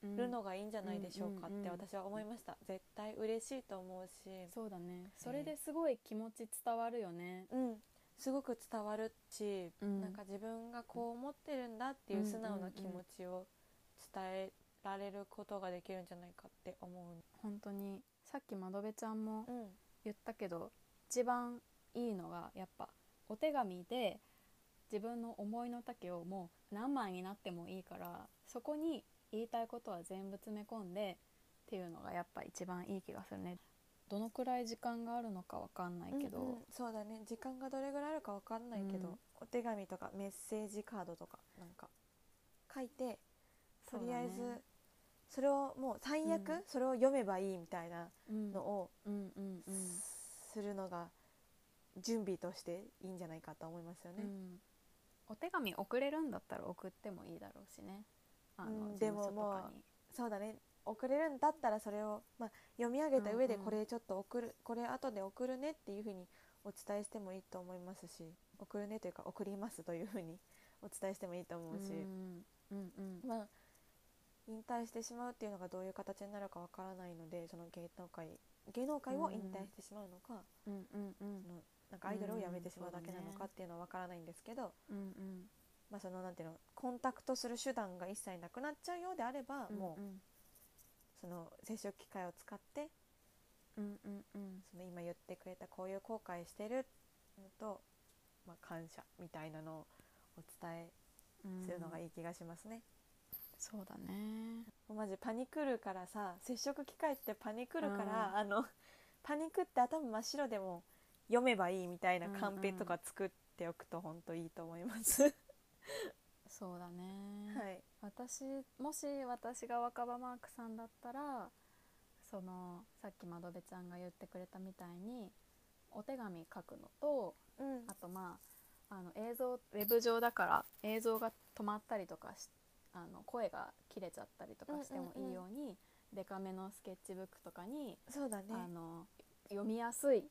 うんるのがいいんじゃないでしょうかっうんうんうんて私は思いました。絶対嬉しいと思うし。そうだね。それですごい気持ち伝わるよね、うん。すごく伝わるし、うん。なんか自分がこう思ってるんだっていう素直な気持ちを伝えられることができるんじゃないかって思う。本当にさっき窓辺ちゃんもうん。言ったけど一番いいのがやっぱお手紙で自分の思いの丈をもう何枚になってもいいからそこに言いたいことは全部詰め込んでっていうのがやっぱ一番いい気がするね。どのくらい時間があるのかわかんないけど、うんうん。そうだね。時間がどれぐらいあるかわかんないけど、うん。お手紙とかメッセージカードとかなんか書いてとりあえずそれをもう最悪うん。それを読めばいいみたいなうん。のをうんうんうん。するのが準備としていいんじゃないかと思いますよね。うん。お手紙送れるんだったら送ってもいいだろうしね。あの、うんでももかに。そうだね。送れるんだったらそれを、まあ、読み上げた上でうんうんこれちょっと送る、これ後で送るねっていうふうにお伝えしてもいいと思いますし送るねというか送りますというふうにお伝えしてもいいと思うし、うんうんうん。まあ引退してしまうっていうのがどういう形になるかわからないのでその芸能界芸能界を引退してしまうのか、うんうんうん。そのなんかアイドルを辞めてしまうだけなのかっていうのはわからないんですけど、うんうん。まあそのなんていうのコンタクトする手段が一切なくなっちゃうようであれば、うんもうその接触機会を使ってうんうんうん。その今言ってくれたこういう後悔してるのと、まあ、感謝みたいなのをお伝えうんするのがいい気がしますね。そうだね。マジパニクるからさ接触機会ってパニクるから、うん。あのパニクって頭真っ白でも読めばいいみたいなカンペとか作っておくと本当いいと思います。そうだね、はい、私もし私が若葉マークさんだったらそのさっき窓辺ちゃんが言ってくれたみたいにお手紙書くのとうん。あとまああの映像ウェブ上だから映像が止まったりとかしあの声が切れちゃったりとかしてもいいように、デカめのスケッチブックとかに、そうだね。あの読みやすい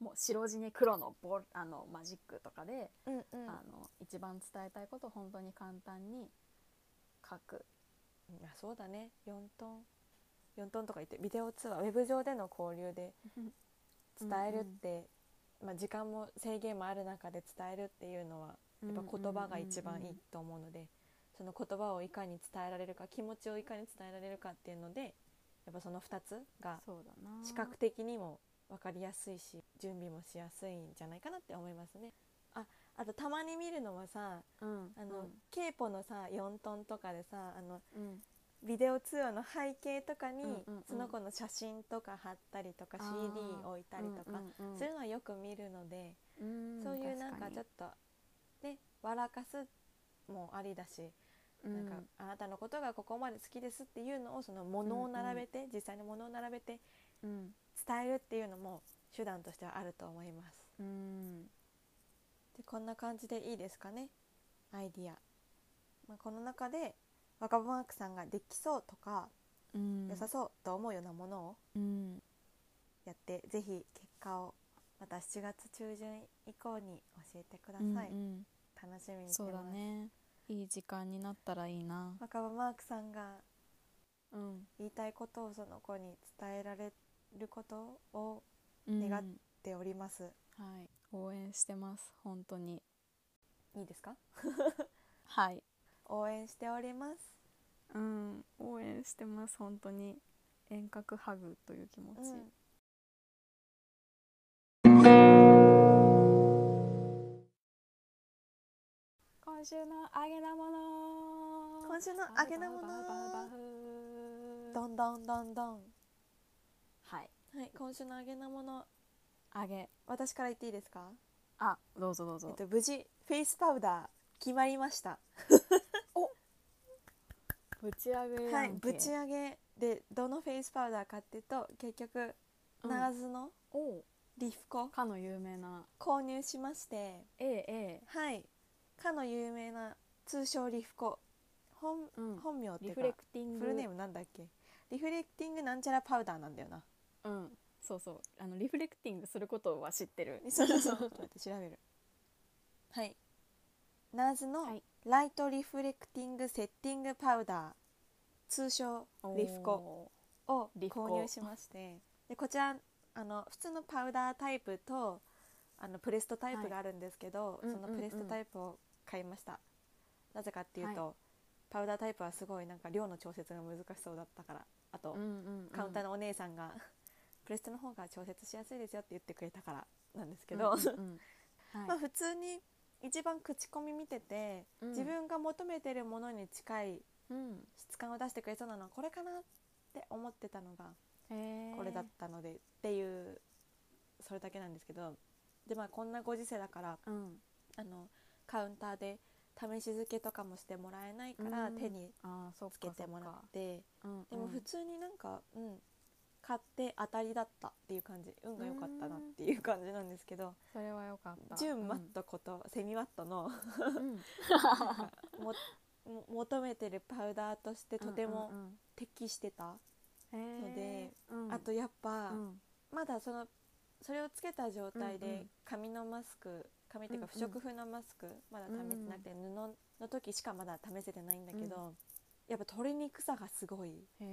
もう白地に黒のボルあのマジックとかで、うんうん。あの一番伝えたいことを本当に簡単に書く。いやそうだね。4トン。4トンとか言ってビデオ通話ウェブ上での交流で伝えるって、まあ、時間も制限もある中で伝えるっていうのはやっぱ言葉が一番いいと思うのでその言葉をいかに伝えられるか気持ちをいかに伝えられるかっていうのでやっぱその2つが視覚的にも分かりやすいし準備もしやすいんじゃないかなって思いますね。ああとたまに見るのはさうんあの、ケーポのさ4トンとかでさあのうん。ビデオ通話の背景とかに、うんうんうん。その子の写真とか貼ったりとかあ CD ー置いたりとか、うんうんうん。そういうのはよく見るので、うんそういうなんか確ちょっとね笑かすもありだし、になんかあなたのことがここまで好きですっていうのをその物を並べて、実際の物を並べてうん。伝えるっていうのも手段としてはあると思います。うん。でこんな感じでいいですかね？アイディア、まあ、この中で若葉マークさんができそうとか、うん。良さそうと思うようなものをうん。やってぜひ結果をまた7月中旬以降に教えてください、うんうん。楽しみにしてそうます、だねいい時間になったらいいな。若葉マークさんがうん。言いたいことをその子に伝えられることをうん。願っております、はい。応援してます。本当に。いいですか？(laughs) はい。応援しております。うん。応援してます。本当に。遠隔ハグという気持ち、うん今週のあげなもの。今週のあげなもの。どんどんどんどんはいはい今週のあげなものあげ私から言っていいですかあどうぞどうぞ、えっと、無事フェイスパウダー決まりましたぶち上げはいぶち上げでどのフェイスパウダーかっていうと結局、うんナーズのおうリフコかの有名な購入しまして ええはいかの有名な通称リフコ。本,、うん。本名っていうフレクティング。フルネームなんだっけ？リフレクティングなんちゃらパウダーなんだよな。うん。そうそう。あのリフレクティングすることは知ってる。そうそうそう。(laughs) ちょっと待って調べる。はい。ナーズのはい。ライトリフレクティングセッティングパウダー通称リフコ。をリフコ。購入しまして。でこちらあの普通のパウダータイプとあのプレストタイプがあるんですけど、はい。そのプレストタイプを買いました、なぜかっていうと、パウダータイプはすごいなんか量の調節が難しそうだったから。あと、うんうんうん。カウンターのお姉さんが (laughs) プレストの方が調節しやすいですよって言ってくれたからなんですけど、うんうんうん。(laughs) はい。まあ普通に一番口コミ見てて、うん。自分が求めてるものに近いうん。質感を出してくれそうなのはこれかなって思ってたのがこれだったのでっていうそれだけなんですけど。でまあこんなご時世だからうん。あのカウンターで試し付けとかもしてもらえないからうん。手につけかてもらっそて。でもうん。普通になんかうん買って当たりだったっていう感じ。運が良かったなっていう感じなんですけどそれはよかった。純マットことセミマットのうん。(laughs) もも求めてるパウダーとしてとてもうんうん適してたのでうん。あとやっぱうん。まだそのそれをつけた状態でうんうん。紙のマスク紙っていうか不うんうん。織布のマスクまだ試してなくて布の時しかまだ試せてないんだけど、やっぱ取れにくさがすごい。化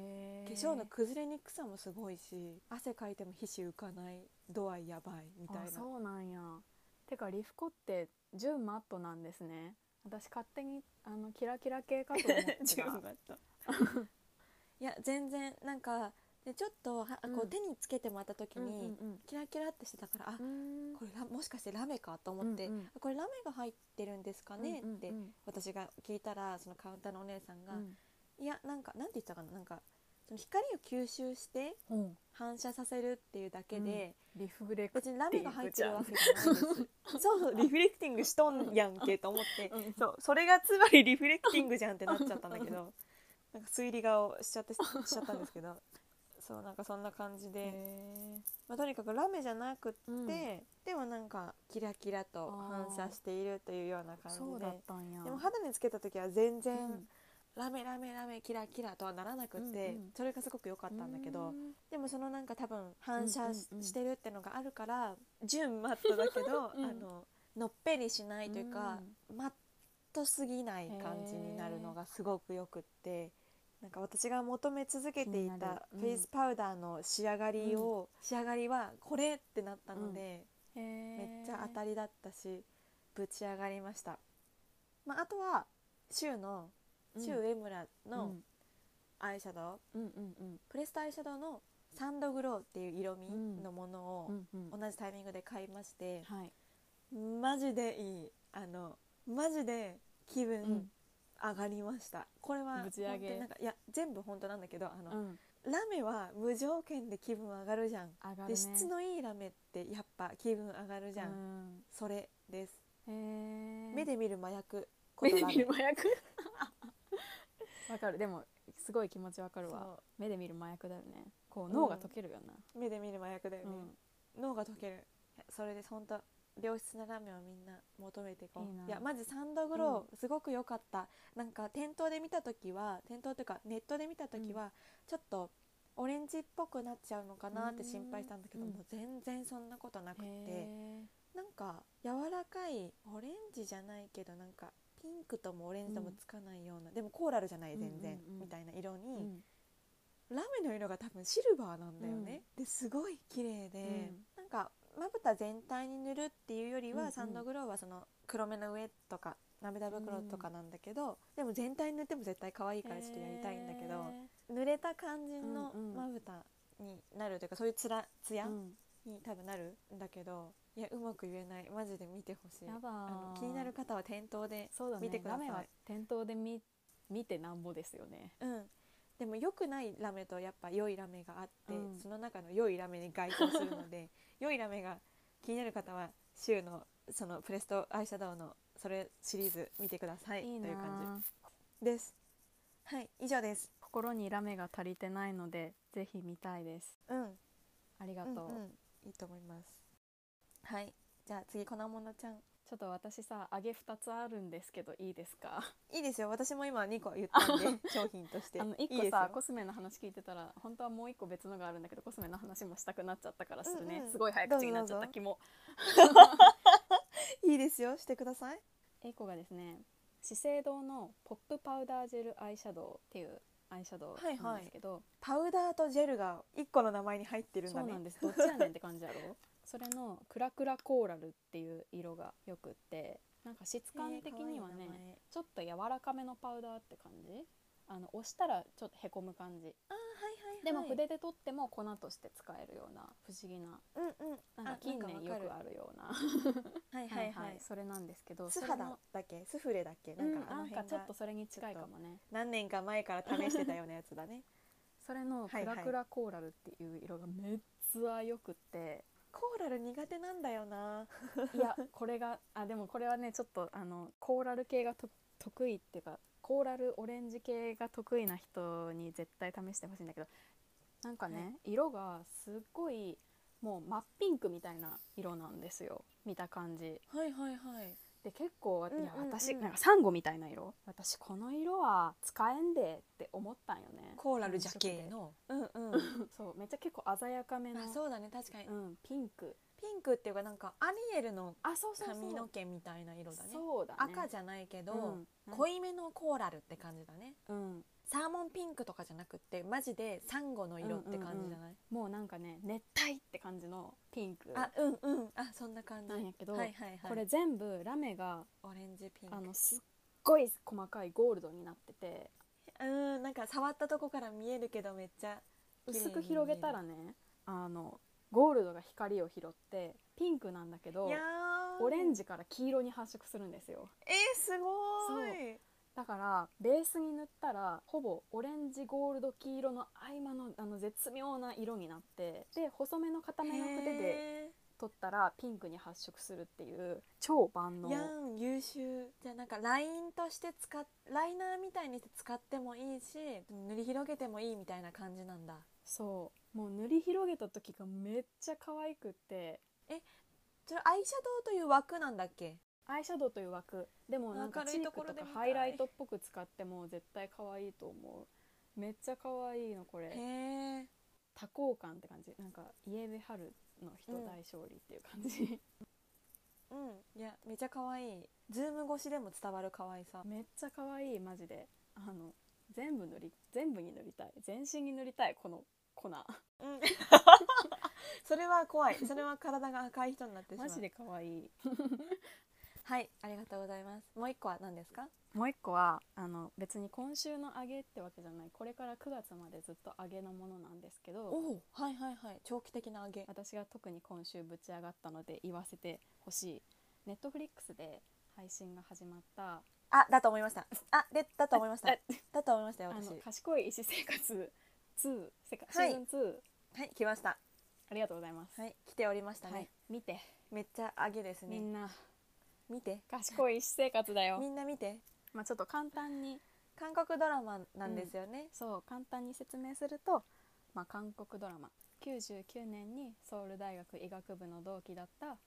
粧の崩れにくさもすごいし汗かいても皮脂浮かない度合いやばいみたいあなそうなんや。てかリフコって純マットなんですね。私勝手にあのキラキラ系かと思って (laughs) 純た (laughs) いや全然なんかでちょっとはこうん。う手につけてもらった時にうんキラキラってしてたから、あうん。これラもしかしてラメかと思って、うんうん。あこれラメが入ってるんですかねって私が聞いたらそのカウンターのお姉さんが、うん。いやなんかなんて言ったかななんかその光を吸収してう。ん反射させるっていうだけで、リフレク別にラメが入ってるわけじゃないです。(laughs) そうそうリフレクティングしとんやんけと思って、うん。そうそれがつまりリフレクティングじゃんってなっちゃったんだけど (laughs) なんか推理顔しちゃってしちゃったんですけどそうなんかそんな感じで、へまあ、とにかくラメじゃなくって、うん。でもなんかキラキラと反射しているというような感じでそうだったんや。でも肌につけた時は全然、うん。ラメラメラメキラキラとはならなくって、うんうん。それがすごく良かったんだけど、うん。でもそのなんか多分反射し,、うんうんうんてるってのがあるから純マットだけど、(laughs) うん。あののっぺりしないというか、マットすぎない感じになるのがすごくよくってなんか私が求め続けていたうんフェイスパウダーの仕上がりを、仕上がりはこれってなったので、へー。めっちゃ当たりだったしぶち上がりました、まあ、あとはシュウのうん。シュウ上村のうん。アイシャドウ、うんうんうん。プレストアイシャドウのサンドグローっていう色味のものをうんうん。同じタイミングで買いまして、はい。マジでいい。あのマジで気分うん上がりました、これはぶち上げ。なんかいや全部本当なんだけどあの、うん。ラメは無条件で気分上がるじゃん、上がるね。で質のいいラメってやっぱ気分上がるじゃん、うん。それです。目で見る麻薬。目で見る麻薬？(laughs) わかる。でもすごい気持ちわかるわ。そ目で見る麻薬だよね。こううん。脳が溶けるよな、う目で見る麻薬だよね、うん。脳が溶ける。それで本当良質なラメをみんな求めていこう。いやマジサンドグローすごく良かった、なんか店頭で見た時は店頭というかネットで見た時は、ちょっとオレンジっぽくなっちゃうのかなって心配したんだけど、うん。もう全然そんなことなくって。へなんか柔らかいオレンジじゃないけどなんかピンクともオレンジともつかないような、でもコーラルじゃない全然、うんうんうん。みたいな色に、ーうん。ラメの色が多分シルバーなんだよね、ですごい綺麗で、なんかまぶた全体に塗るっていうよりは、うんうん。サンドグローはその黒目の上とか涙袋とかなんだけど、でも全体に塗っても絶対可愛いからちょっとやりたいんだけど、濡れた感じのまぶたになるというかそういうつらつやに多分なるんだけどいやうまく言えない。マジで見てほしい。あの気になる方は店頭で見てください。ラメは店頭で見見てなんぼですよね。うん。でも良くないラメとやっぱ良いラメがあって、うん。その中の良いラメに該当するので良いラメが気になる方はシュウのそのプレストアイシャドウのそれシリーズ見てくださいという感なじです。はい以上です。心にラメが足りてないのでぜひ見たいです。うん。ありがとう、うんうん。いいと思います。はい。じゃあ次粉ものちゃんちょっと私さ揚げ2つあるんですけどいいですか？いいですよ。私も今2個言ったんで商品として。あの1いいですよ。個さコスメの話聞いてたら本当はもう1個別のがあるんだけどコスメの話もしたくなっちゃったからするね、うんうん。すごい早口になっちゃった気も。(laughs) いいですよ。してください。1個がですね資生堂のポップパウダージェルアイシャドウっていうアイシャドウなんですけど、パウダーとジェルが1個の名前に入ってるんだね。そうなんです。どっちやねんって感じやろ？それのクラクラコーラルっていう色がよくってなんか質感的にはね、ちょっと柔らかめのパウダーって感じ？あの押したらちょっとへこむ感じ。あーはいはいはい。でも筆で取っても粉として使えるような不思議なうんうん。なんか近年よくるあるような。(laughs) はいはいはい。それなんですけど素肌それのだっけスフレだっけ？うんなんかあのなんかちょっとそれに近いかもね。何年か前から試してたような (laughs) やつだね。それのクラクラコーラルっていう色がめっちゃよくってコーラル苦手なんだよな。(laughs) いやこれがあでもこれはねちょっとあのコーラル系がと得意っていうかコーラルオレンジ系が得意な人に絶対試してほしいんだけどなんかね、色がすっごいもう真っピンクみたいな色なんですよ。見た感じ。はいはいはいで結構、いや私なんかサンゴみたいな色。私この色は使えんでって思ったんよね。コーラルジャケの。うんうん。(laughs) そうめっちゃ結構鮮やかめの。あそうだね確かに。うん、ピンク。ピンクっていうかなんかアリエルの髪の毛みたいな色だね。そうだね。赤じゃないけど、うん。濃いめのコーラルって感じだね。うんサーモンピンクとかじゃなくってマジでサンゴの色って感じじゃない、もうなんかね熱帯って感じのピンク。あうんうん。あそんな感じ。なんやけど、はいはいはい。これ全部ラメがオレンジピンク。あのすっごい細かいゴールドになってて。うんなんか触ったとこから見えるけどめっちゃ薄く広げたらねあのゴールドが光を拾ってピンクなんだけどオレンジから黄色に発色するんですよ。えー、すごーいだからベースに塗ったらほぼオレンジゴールド黄色の合間のあの絶妙な色になってで細めの固めの筆でへ取ったらピンクに発色するっていう超万能。やん優秀。じゃあなんかラインとして使っライナーみたいにして使ってもいいし塗り広げてもいいみたいな感じなんだ。そう。もう塗り広げた時がめっちゃ可愛くって。それアイシャドウという枠なんだっけ？アイシャドウという枠。でもなんかチークとかハイライトっぽく使っても絶対可愛いと思う。めっちゃ可愛いのこれ。多幸感って感じ。なんか家出春の人うん大勝利っていう感じ、うん。いやめちゃ可愛い。ズーム越しでも伝わる可愛さ。めっちゃ可愛いマジで。あの全部塗り全部に塗りたい。全身に塗りたいこの粉。うん。(laughs) それは怖い。それは体が赤い人になってしまう。マジで可愛いはいありがとうございます。もう一個は何ですか？もう一個はあの別に今週の揚げってわけじゃない。これから9月までずっと揚げのものなんですけどおおはいはいはい。長期的な揚げ。私が特に今週ぶち上がったので言わせてほしい。ネットフリックスで配信が始まったあだと思いました。あでだと思いました。あだと思いましたよあ私。の賢い医師生活2世界シはい。ーズン2、はい来ました。ありがとうございます、はい来ておりましたね、はい見て。めっちゃ揚げですね。みんな見て。賢い医師生活だよ。みんな見て。まあちょっと簡単に。韓国ドラマなんですよね、そう簡単に説明すると、まあ、韓国ドラマ。99年にソウル大学医学部の同期だった、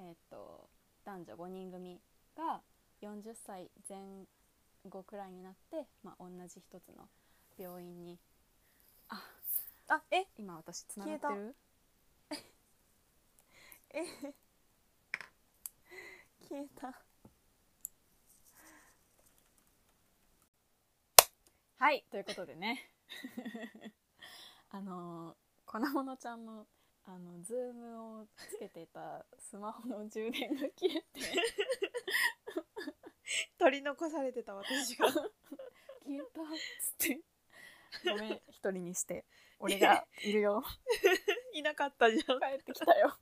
えーっと男女5人組が40歳前後くらいになって、まあ、同じ一つの病院に。ああえ？今私つながってる？(laughs) 消えた。はいということでね。(laughs) あの粉ものちゃんのあのズームをつけてたスマホの充電が切れて。(laughs) 取り残されてた私が。消えたっつって。ごめん一人にして。俺がいるよ。(laughs) いなかったじゃん。帰ってきたよ。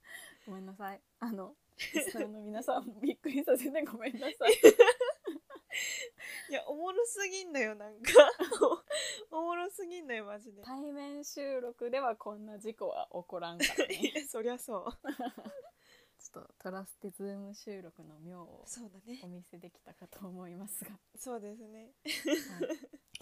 ごめんなさい。あのリスナーの皆さんもびっくりさせてごめんなさい。いやおもろすぎんのよなんか。おもろすぎんのよ (laughs) マジで。対面収録ではこんな事故は起こらんからね。(laughs) いやそりゃそう。ちょっとトラステズーム収録の妙をそうだね。お見せできたかと思いますが、そうですね。はい。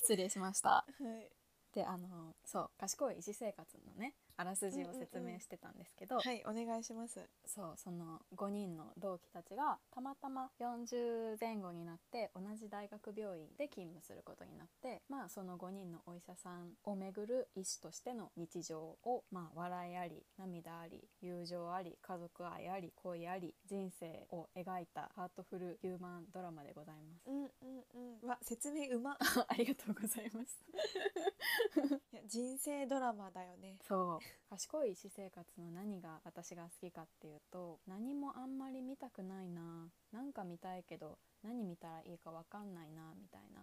失礼しました。はい。であのそう賢い医師生活のねあらすじを説明してたんですけど、はいお願いします。そうその5人の同期たちがたまたま40前後になって同じ大学病院で勤務することになってまあその5人のお医者さんをめぐる医師としての日常をまあ笑いあり涙あり友情あり家族愛あり恋あり人生を描いたハートフルヒューマンドラマでございます。うんうんうん。わ説明うま。(laughs) ありがとうございます。(laughs) いや人生ドラマだよね。そう賢い私生活の何が私が好きかっていうと何もあんまり見たくないな。なんか見たいけど何見たらいいか分かんないなみたいな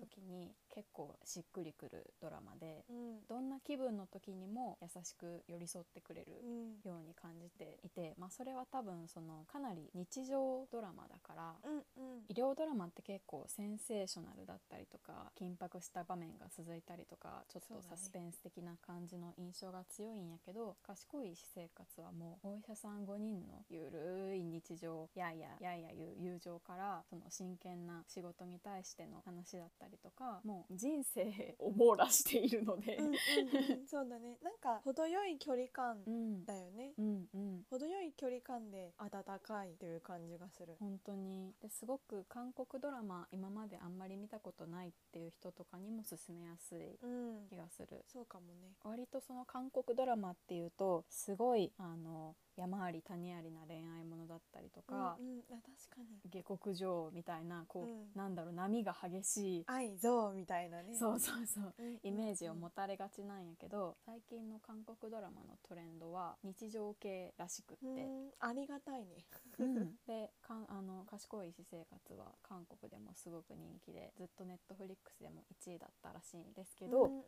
時に結構しっくりくるドラマでうん。どんな気分の時にも優しく寄り添ってくれるうん。ように感じていて、まあ、それは多分そのかなり日常ドラマだからうんうん。医療ドラマって結構センセーショナルだったりとか緊迫した場面が続いたりとかちょっとサスペンス的な感じの印象が強いんやけど賢い私生活はもうお医者さん5人のゆるい日常やいややいやいう友情からその真剣な仕事に対しての話だったりとかもう人生を網羅しているので。うんうんうんそうだね。(laughs) なんか程よい距離感うん。だよね。うんうん。程よい距離感で温かいっていう感じがする。本当に。ですごく韓国ドラマ今まであんまり見たことないっていう人とかにも勧めやすいうん。気がする。そうかもね。割とその韓国ドラマっていうとすごいあの山あり谷ありな恋愛ものだったりとか、うんうん、あ確かに。下克上みたいなこう、うん。なんだろう波が激しい、愛憎みたいなね。そうそうそううんイメージを持たれがちなんやけど最近の韓国ドラマのトレンドは日常系らしくって、うんありがたいね。うん。でかんあの賢い私生活は韓国でもすごく人気でずっとネットフリックスでも1位だったらしいんですけど、うんうんうん。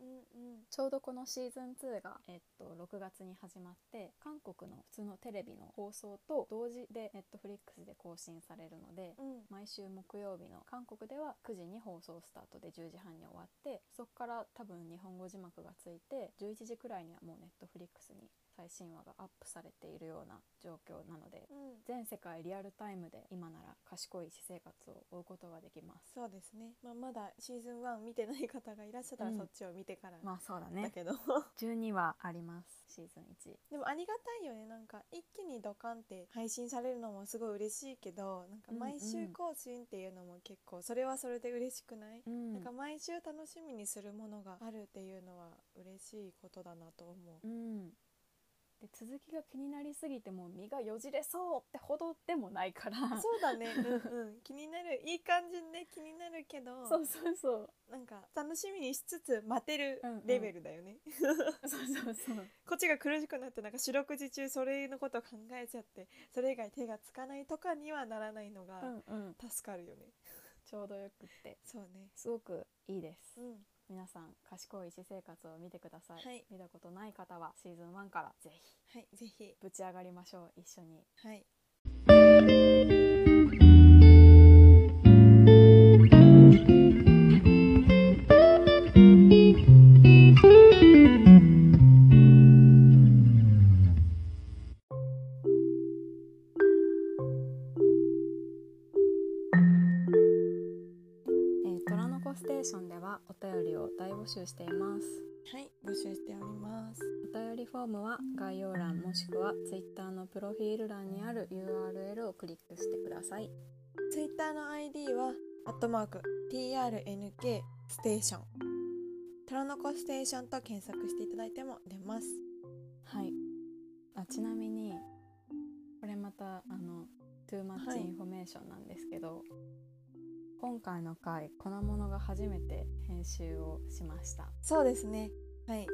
ちょうどこのシーズン2が、えっと、6月に始まって韓国の普通のテレビの放送と同時で Netflix で更新されるので、うん。毎週木曜日の韓国では9時に放送スタートで10時半に終わってそこから多分日本語字幕がついて11時くらいにはもう Netflix に最新話がアップされているような状況なのでうん。全世界リアルタイムで今なら賢い私生活を追うことができます。そうですね、まあ、まだシーズン1見てない方がいらっしゃったらうん。そっちを見てからまあそうだだねけど、(laughs) 12話あります。シーズン1でもありがたいよね。なんか一気にドカンって配信されるのもすごい嬉しいけどなんかうんうん。毎週更新っていうのも結構それはそれで嬉しくない、うん。なんか毎週楽しみにするものがあるっていうのは嬉しいことだなと思う。うんで続きが気になりすぎてもう身がよじれそうってほどでもないから。そうだね、(laughs) うんうん、気になるいい感じで気になるけどそうそうそう。なんか楽しみにしつつ待てるうんうん。レベルだよね、(laughs) そうそうそう。こっちが苦しくなってなんか四六時中それのこと考えちゃってそれ以外手がつかないとかにはならないのがうんうん。助かるよね、ちょうどよくって。そうね。すごくいいです。うん皆さん賢い私生活を見てください、はい。見たことない方はシーズン1からぜひはいぜひ。ぶち上がりましょう。一緒に。はい募集しています。はい募集しております。お便りフォームは概要欄もしくは Twitter のプロフィール欄にある URL をクリックしてください。ツイッターの ID はアットマーク TRNK ステーション。トラノコステーションと検索していただいても出ます。はい。あちなみにこれまたあの Too Much はい。Information なんですけど、今回の回粉物が初めて編集をしました。そうですね。はい。はい。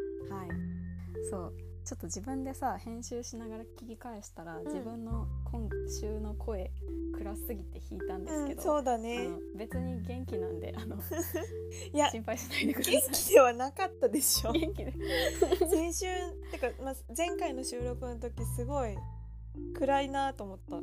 そう。ちょっと自分でさ編集しながら聞き返したら、ん。自分の今週の声暗すぎて弾いたんですけど、うん、そうだあねの別に元気なんであの (laughs) いや心配しないでください。元気ではなかったでしょ。元気で。先週てか、まあ、前回の収録の時すごい暗いなと思った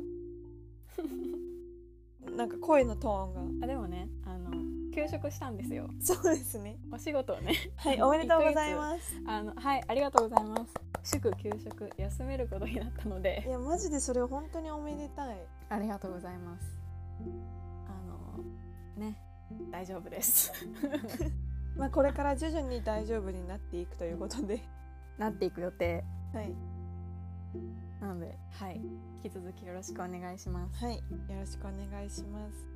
なんか声のトーンが。あでもねあの休職したんですよ。そうですね。お仕事をね。はいおめでとうございます。(laughs) あのはいありがとうございます。祝休職休めることになったのいでやマジでそれ本当におめでたい。ありがとうございます。あのね大丈夫です。(laughs) まあこれから徐々に大丈夫になっていくということで。(laughs) なっていく予定。はい。なのではい引き続きよろしくお願いします。はいよろしくお願いします。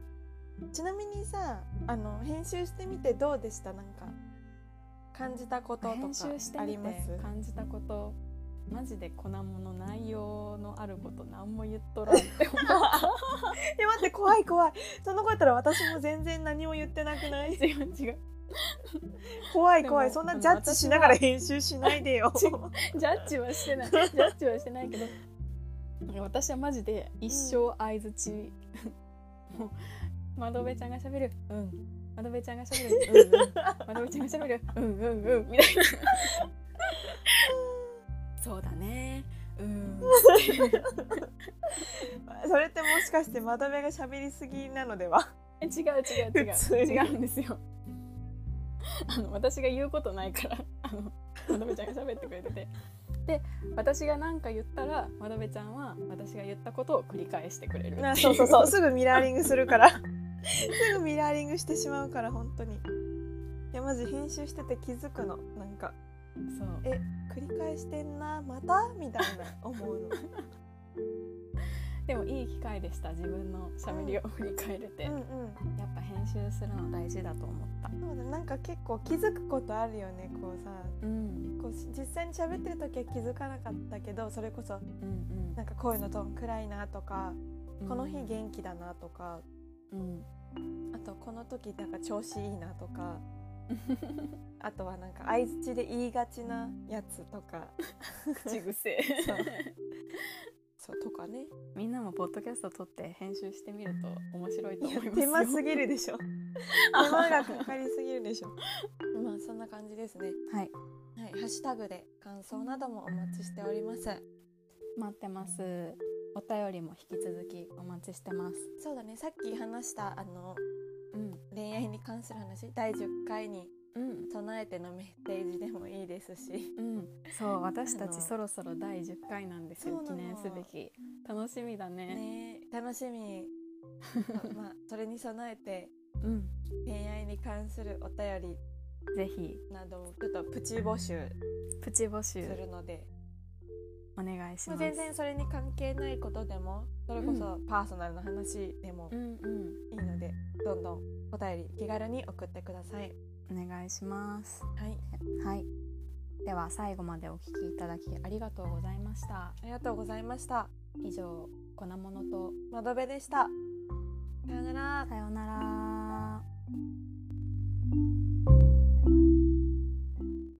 ちなみにさあの編集してみてどうでした？なんか感じたこととかあります？感じたこと。マジで粉物内容のあること何も言っとらんって思っいや待って怖い怖い。そんなことやったら私も全然何も言ってなくない？た (laughs) 違う違う。怖い怖い。そんなジャッジしながら編集しないでよ。ジャッジはしてない。ジャッジはしてないけど私はマジで一生相づち、(laughs) もう窓辺ちゃんがしゃべる。うん。窓辺ちゃんがしゃべる。(laughs) うんうん。窓辺ちゃんがしゃべる。うんうんうん。みたいな。(laughs) そうだね。うん。それってもしかして窓辺が喋りすぎなのでは？え違う違う違う。違うんですよ (laughs) あの私が言うことないから (laughs) あの窓辺ちゃんが喋ってくれてて。で私が何か言ったら窓辺ちゃんは私が言ったことを繰り返してくれるそうそうそう。(laughs) すぐミラーリングするから。すぐミラーリングしてしまうから本当に。いやマジ編集してて気づくの。なんかそう。え繰り返してんなまた？みたいな思うのでもいい機会でした自分のしゃべりを振り返れて、うんうん。やっぱ編集するの大事だと思った。そうだなんか結構気づくことあるよねこうさ。うん。こう実際に喋ってる時は気づかなかったけどそれこそうんなんか声のトーン暗いなとか、うん。この日元気だなとか。うん。あとこの時なんか調子いいなとか。(laughs) あとはなんか相づちで言いがちなやつとか。(laughs) 口癖そうとかね。みんなもポッドキャスト撮って編集してみると面白いと思いますよ。手間すぎるでしょ。(laughs) 手間がかかりすぎるでしょ。まあそんな感じですね。はい。はいハッシュタグで感想などもお待ちしております。待ってます。お便りも引き続きお待ちしてます。そうだね。さっき話したあのうん。恋愛に関する話第10回にうん。備えてのメッセージでもいいですし。うん、そう私たちそろそろ第10回なんですよ記念すべき。楽しみだね。ね。楽しみ。(laughs) まあそれに備えてうん。恋愛に関するお便りぜひ。などをちょっとプチ募集プチ募す集るので、お願いします。全然それに関係ないことでもそれこそパーソナルな話でもうんうん。いいので、どんどんお便り気軽に送ってください。お願いしますはい、はいでは最後までお聞きいただきありがとうございましたありがとうございました。以上粉物と窓辺でした。さようなら。さようなら